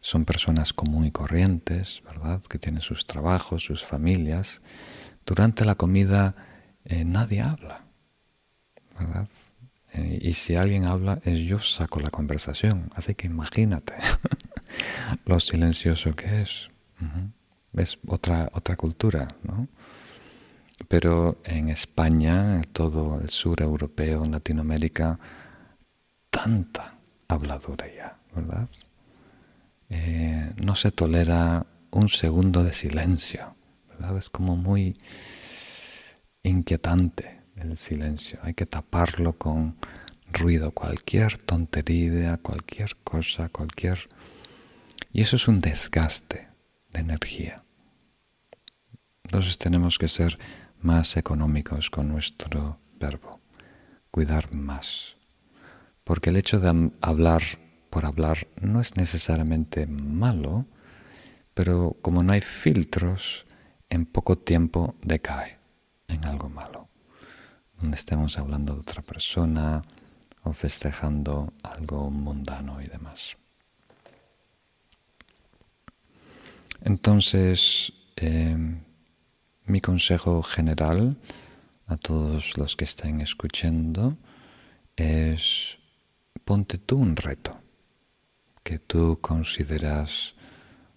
son personas común y corrientes, ¿verdad? Que tienen sus trabajos, sus familias. Durante la comida eh, nadie habla, ¿verdad? Y si alguien habla, es yo saco la conversación. Así que imagínate lo silencioso que es. Es otra, otra cultura, ¿no? Pero en España, en todo el sur europeo, en Latinoamérica, tanta habladura ya, ¿verdad? Eh, no se tolera un segundo de silencio, ¿verdad? Es como muy inquietante el silencio. Hay que taparlo con ruido, cualquier tontería, cualquier cosa, cualquier... Y eso es un desgaste de energía. Entonces tenemos que ser más económicos con nuestro verbo, cuidar más. Porque el hecho de hablar por hablar no es necesariamente malo, pero como no hay filtros, en poco tiempo decae en algo malo, donde estemos hablando de otra persona o festejando algo mundano y demás. Entonces, em, mi consejo general a todos los que estén escuchando es ponte tú un reto que tú consideras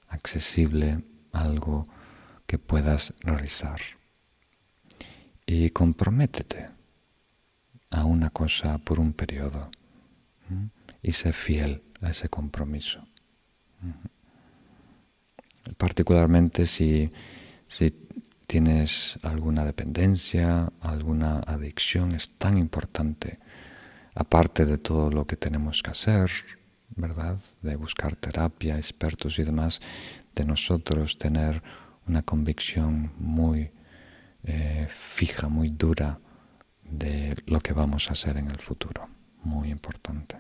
accesible, algo que puedas realizar y comprométete a una cosa por un periodo y sé fiel a ese compromiso. Particularmente si, si tienes alguna dependencia, alguna adicción, es tan importante, aparte de todo lo que tenemos que hacer, ¿verdad? De buscar terapia, expertos y demás, de nosotros tener una convicción muy eh, fija, muy dura de lo que vamos a hacer en el futuro. Muy importante.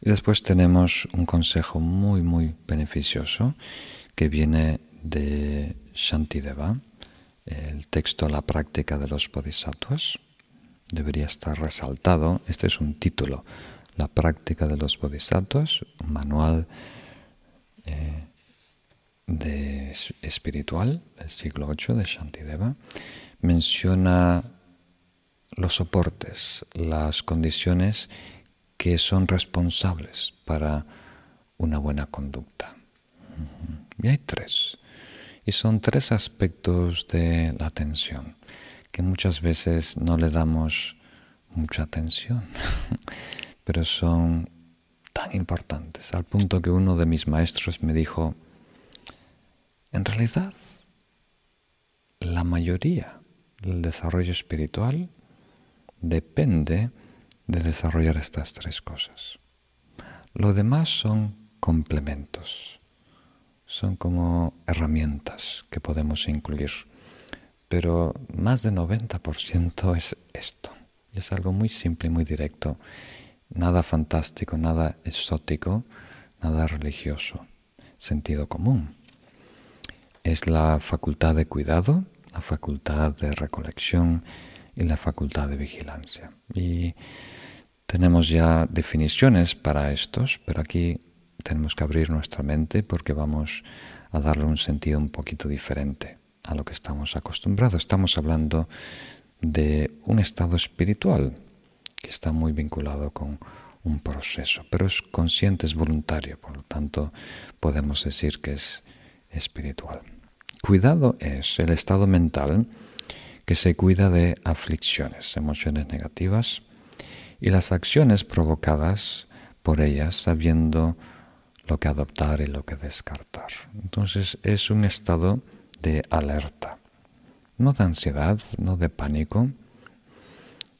Y después tenemos un consejo muy, muy beneficioso que viene de Shantideva, el texto La práctica de los bodhisattvas. Debería estar resaltado. Este es un título, La práctica de los bodhisattvas, un manual eh, de espiritual del siglo VIII de Shantideva. Menciona los soportes, las condiciones que son responsables para una buena conducta. Y hay tres. Y son tres aspectos de la atención que muchas veces no le damos mucha atención, pero son tan importantes, al punto que uno de mis maestros me dijo, en realidad, la mayoría del desarrollo espiritual depende de desarrollar estas tres cosas. Lo demás son complementos son como herramientas que podemos incluir. Pero más del 90% es esto. Es algo muy simple, muy directo. Nada fantástico, nada exótico, nada religioso. Sentido común. Es la facultad de cuidado, la facultad de recolección y la facultad de vigilancia. Y tenemos ya definiciones para estos, pero aquí tenemos que abrir nuestra mente porque vamos a darle un sentido un poquito diferente a lo que estamos acostumbrados. Estamos hablando de un estado espiritual que está muy vinculado con un proceso, pero es consciente, es voluntario, por lo tanto podemos decir que es espiritual. Cuidado es el estado mental que se cuida de aflicciones, emociones negativas y las acciones provocadas por ellas sabiendo lo que adoptar y lo que descartar. Entonces es un estado de alerta, no de ansiedad, no de pánico,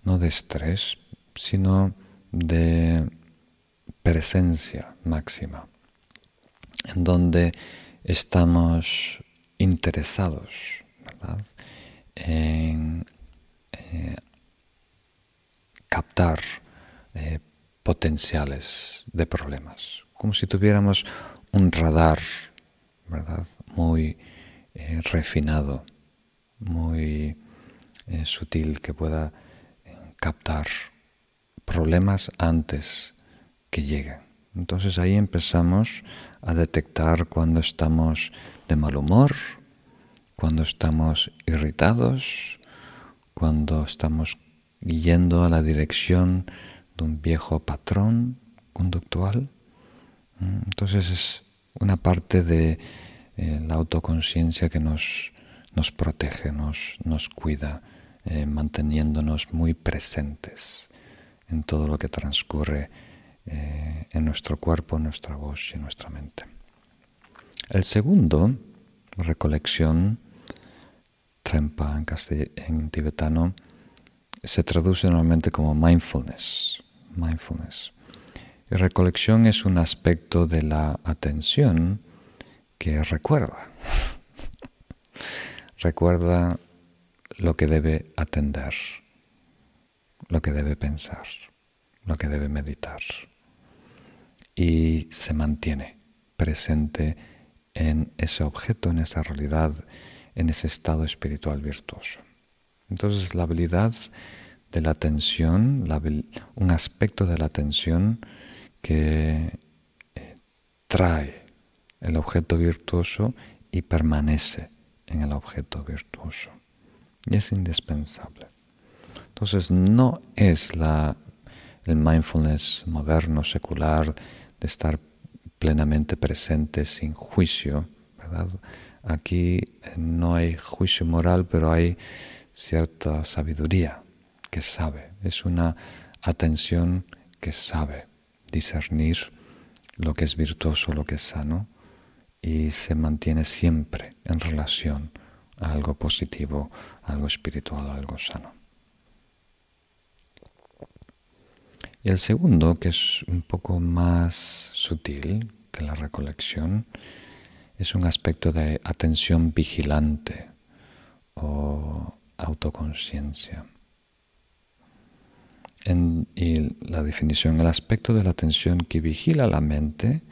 no de estrés, sino de presencia máxima, en donde estamos interesados en eh, captar eh, potenciales de problemas, como si tuviéramos un radar, ¿verdad? Muy eh, refinado, muy sutil que pueda captar problemas antes que lleguen. Entonces ahí empezamos a detectar cuando estamos de mal humor, cuando estamos irritados, cuando estamos yendo a la dirección de un viejo patrón conductual entonces es una parte de eh, la autoconciencia que nos, nos protege, nos, nos cuida, eh, manteniéndonos muy presentes en todo lo que transcurre eh, en nuestro cuerpo, en nuestra voz y en nuestra mente. El segundo, recolección, trempa en, tibetano, se traduce normalmente como mindfulness. Mindfulness. Y recolección es un aspecto de la atención que recuerda. recuerda lo que debe atender, lo que debe pensar, lo que debe meditar. Y se mantiene presente en ese objeto, en esa realidad, en ese estado espiritual virtuoso. Entonces la habilidad de la atención, un aspecto de la atención que eh, trae el objeto virtuoso y permanece en el objeto virtuoso. Y es indispensable. Entonces no es la, el mindfulness moderno, secular, de estar plenamente presente sin juicio, ¿verdad? Aquí eh, no hay juicio moral, pero hay cierta sabiduría que sabe. Es una atención que sabe discernir lo que es virtuoso, lo que es sano, y se mantiene siempre en relación a algo positivo, algo espiritual, algo sano. Y el segundo, que es un poco más sutil, que la recolección es un aspecto de atención vigilante o autoconciencia. y la definición, el aspecto de la atención que vigila la mente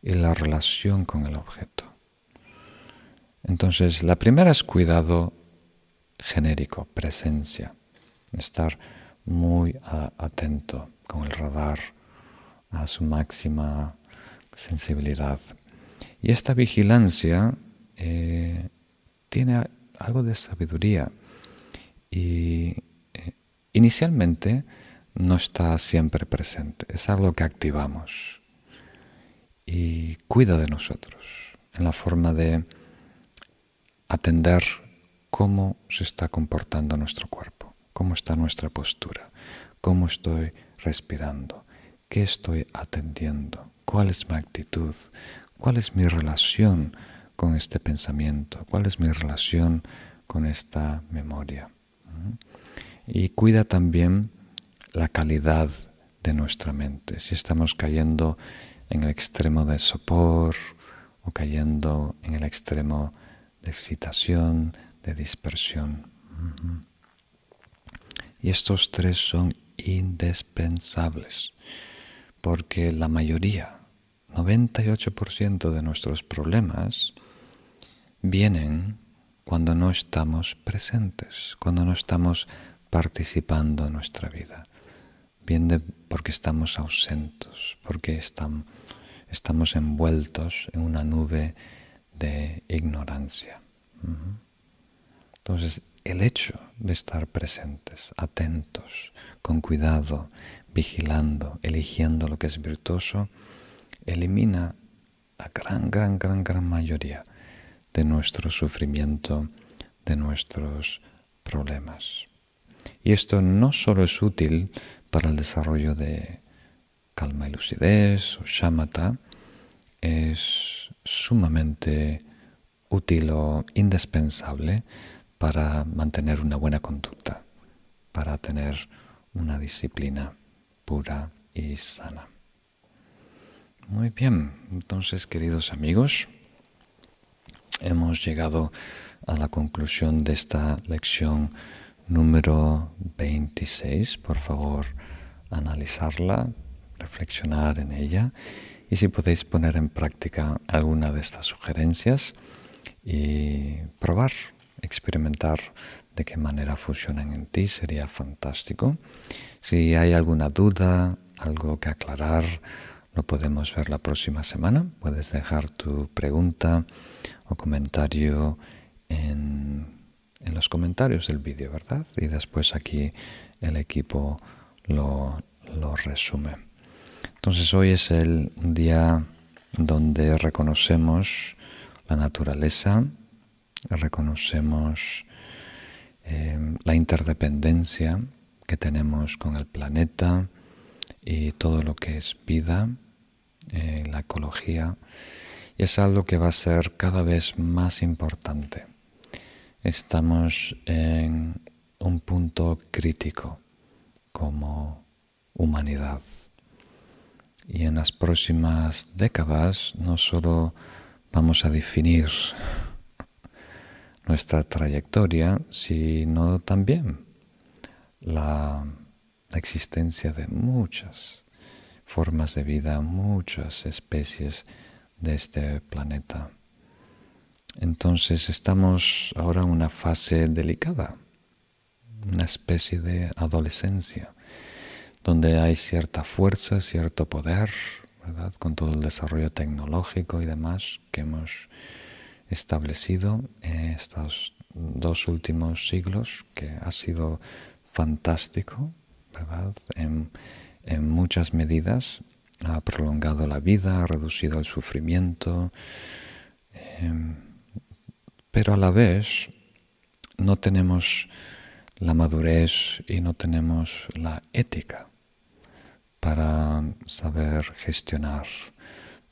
y la relación con el objeto. Entonces, la primera es cuidado genérico, presencia, estar muy atento con el radar a su máxima sensibilidad. Y esta vigilancia eh, tiene algo de sabiduría y eh, inicialmente no está siempre presente, es algo que activamos y cuida de nosotros en la forma de atender cómo se está comportando nuestro cuerpo, cómo está nuestra postura, cómo estoy respirando, qué estoy atendiendo, cuál es mi actitud, cuál es mi relación con este pensamiento, cuál es mi relación con esta memoria. Y cuida también la calidad de nuestra mente. Si estamos cayendo en el extremo de sopor o cayendo en el extremo de excitación, de dispersión. Y estos tres son indispensables, porque la mayoría, 98% de nuestros problemas, vienen cuando no estamos presentes, cuando no estamos participando en nuestra vida. Viene porque estamos ausentes, porque estamos envueltos en una nube de ignorancia. Entonces, el hecho de estar presentes, atentos, con cuidado, vigilando, eligiendo lo que es virtuoso, elimina la gran, gran, gran, gran mayoría de nuestro sufrimiento, de nuestros problemas. Y esto no solo es útil para el desarrollo de calma y lucidez o shamatha, es sumamente útil o indispensable para mantener una buena conducta, para tener una disciplina pura y sana. Muy bien, entonces queridos amigos, hemos llegado a la conclusión de esta lección número 26. Por favor, analizarla, reflexionar en ella y si podéis poner en práctica alguna de estas sugerencias y probar, experimentar de qué manera funcionan en ti, sería fantástico. Si hay alguna duda, algo que aclarar, lo podemos ver la próxima semana. Puedes dejar tu pregunta o comentario en, en los comentarios del vídeo, ¿verdad? Y después aquí el equipo lo, lo resume. Entonces hoy es el día donde reconocemos la naturaleza, reconocemos eh, la interdependencia que tenemos con el planeta y todo lo que es vida, eh, la ecología, y es algo que va a ser cada vez más importante. Estamos en un punto crítico como humanidad. Y en las próximas décadas no solo vamos a definir nuestra trayectoria, sino también la, existencia de muchas formas de vida, muchas especies de este planeta. Entonces estamos ahora en una fase delicada, una especie de adolescencia, donde hay cierta fuerza, cierto poder, con todo el desarrollo tecnológico y demás que hemos establecido en estos dos últimos siglos, que ha sido fantástico, ¿verdad? En, muchas medidas ha prolongado la vida, ha reducido el sufrimiento, em, pero a la vez no tenemos la madurez y no tenemos la ética para saber gestionar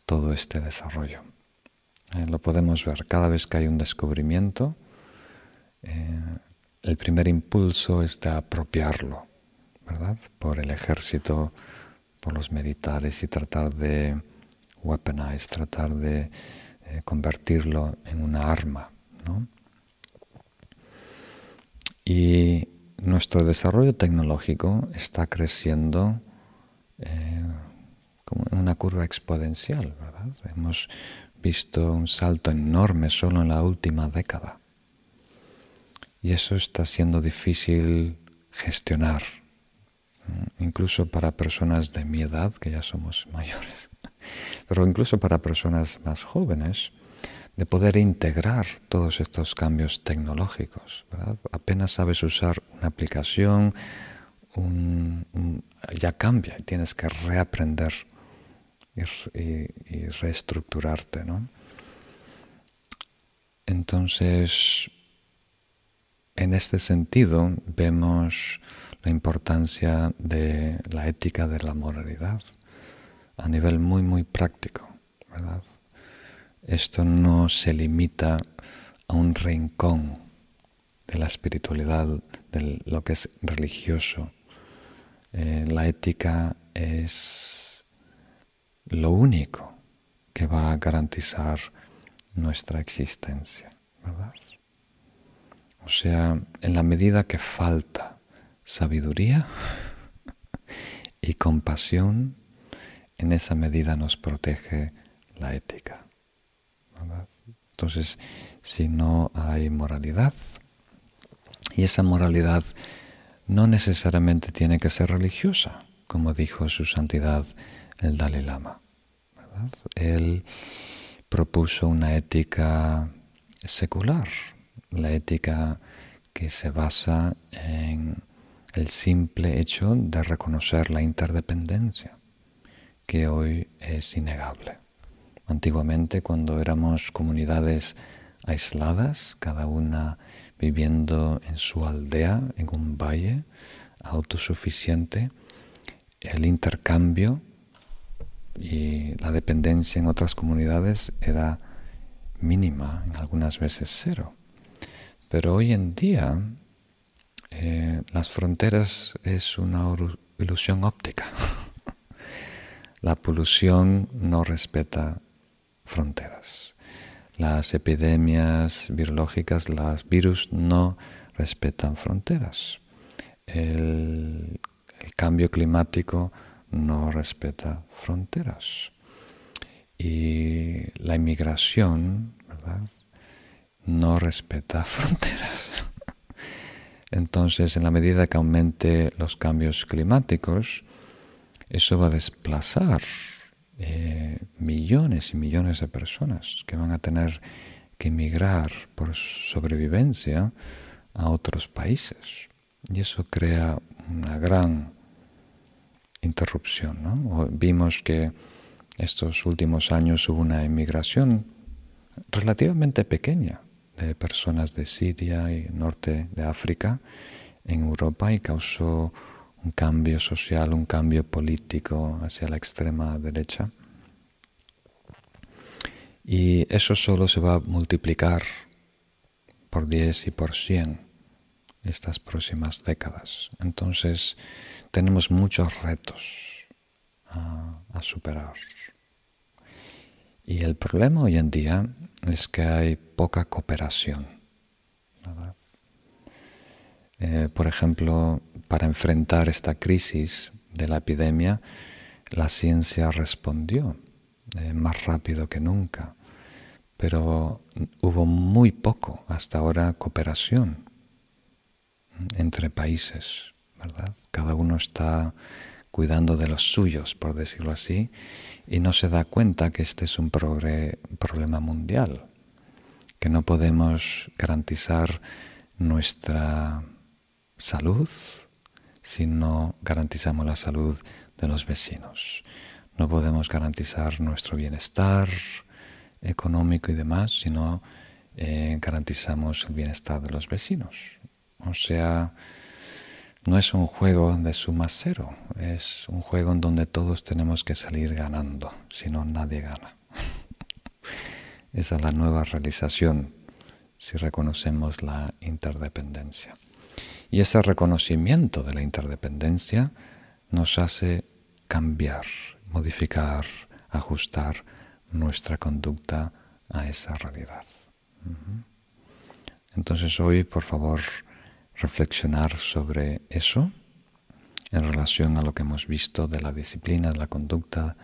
todo este desarrollo. Eh, lo podemos ver cada vez que hay un descubrimiento. Eh, el primer impulso es de apropiarlo, ¿verdad? Por el ejército, por los militares y tratar de weaponize, tratar de eh, convertirlo en una arma. Y nuestro desarrollo tecnológico está creciendo como en una curva exponencial. Hemos visto un salto enorme solo en la última década. Y eso está siendo difícil gestionar, incluso para personas de mi edad, que ya somos mayores, pero incluso para personas más jóvenes, de poder integrar todos estos cambios tecnológicos. Apenas sabes usar una aplicación, ya cambia y tienes que reaprender y, reestructurarte. Entonces, en este sentido, vemos la importancia de la ética de la moralidad a nivel muy, muy práctico, ¿verdad? Esto no se limita a un rincón de la espiritualidad, de lo que es religioso. Eh, la ética es lo único que va a garantizar nuestra existencia, ¿verdad? O sea, en la medida que falta sabiduría y compasión, en esa medida nos protege la ética. Entonces, si no hay moralidad, y esa moralidad no necesariamente tiene que ser religiosa, como dijo su santidad el Dalai Lama. Él propuso una ética secular, la ética que se basa en el simple hecho de reconocer la interdependencia, que hoy es innegable. Antiguamente, cuando éramos comunidades aisladas, cada una viviendo en su aldea, en un valle autosuficiente, el intercambio y la dependencia en otras comunidades era mínima, en algunas veces cero. Pero hoy en día eh, las fronteras es una ilusión óptica. la polución no respeta fronteras. Las epidemias virológicas, los virus no respetan fronteras. El, cambio climático no respeta fronteras. Y la inmigración, No respeta fronteras. Entonces, en la medida que aumente los cambios climáticos, eso va a desplazar eh, millones y millones de personas que van a tener que emigrar por sobrevivencia a otros países. Y eso crea una gran interrupción. ¿no? Vimos que estos últimos años hubo una inmigración relativamente pequeña de personas de Siria y norte de África en Europa y causó un cambio social, un cambio político hacia la extrema derecha. Y eso solo se va a multiplicar por 10 y por 100 estas próximas décadas. Entonces tenemos muchos retos a, superar. Y el problema hoy en día es que hay poca cooperación. Eh, por ejemplo, para enfrentar esta crisis de la epidemia, la ciencia respondió eh, más rápido que nunca, pero hubo muy poco hasta ahora cooperación entre países, ¿verdad? Cada uno está cuidando de los suyos, por decirlo así, y no se da cuenta que este es un problema mundial, que no podemos garantizar nuestra salud si no garantizamos la salud de los vecinos. No podemos garantizar nuestro bienestar económico y demás si no eh, garantizamos el bienestar de los vecinos. O sea, no es un juego de suma cero, es un juego en donde todos tenemos que salir ganando, si no nadie gana. Esa es la nueva realización si reconocemos la interdependencia. Y ese reconocimiento de la interdependencia nos hace cambiar, modificar, ajustar nuestra conducta a esa realidad. Entonces hoy, por favor, reflexionar sobre eso en relación a lo que hemos visto de la disciplina, de la conducta,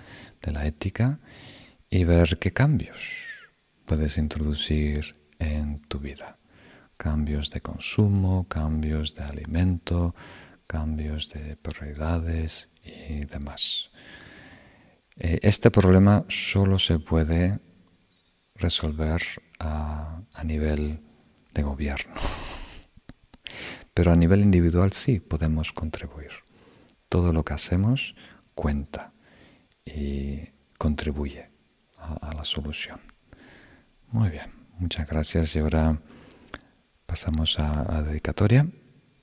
de la ética y ver qué cambios puedes introducir en tu vida. Cambios de consumo, cambios de alimento, cambios de prioridades y demás. Eh, este problema solo se puede resolver a, a nivel de gobierno, pero a nivel individual sí podemos contribuir. Todo lo que hacemos cuenta y contribuye a, la solución. Muy bien, muchas gracias y ahora pasamos a la dedicatoria.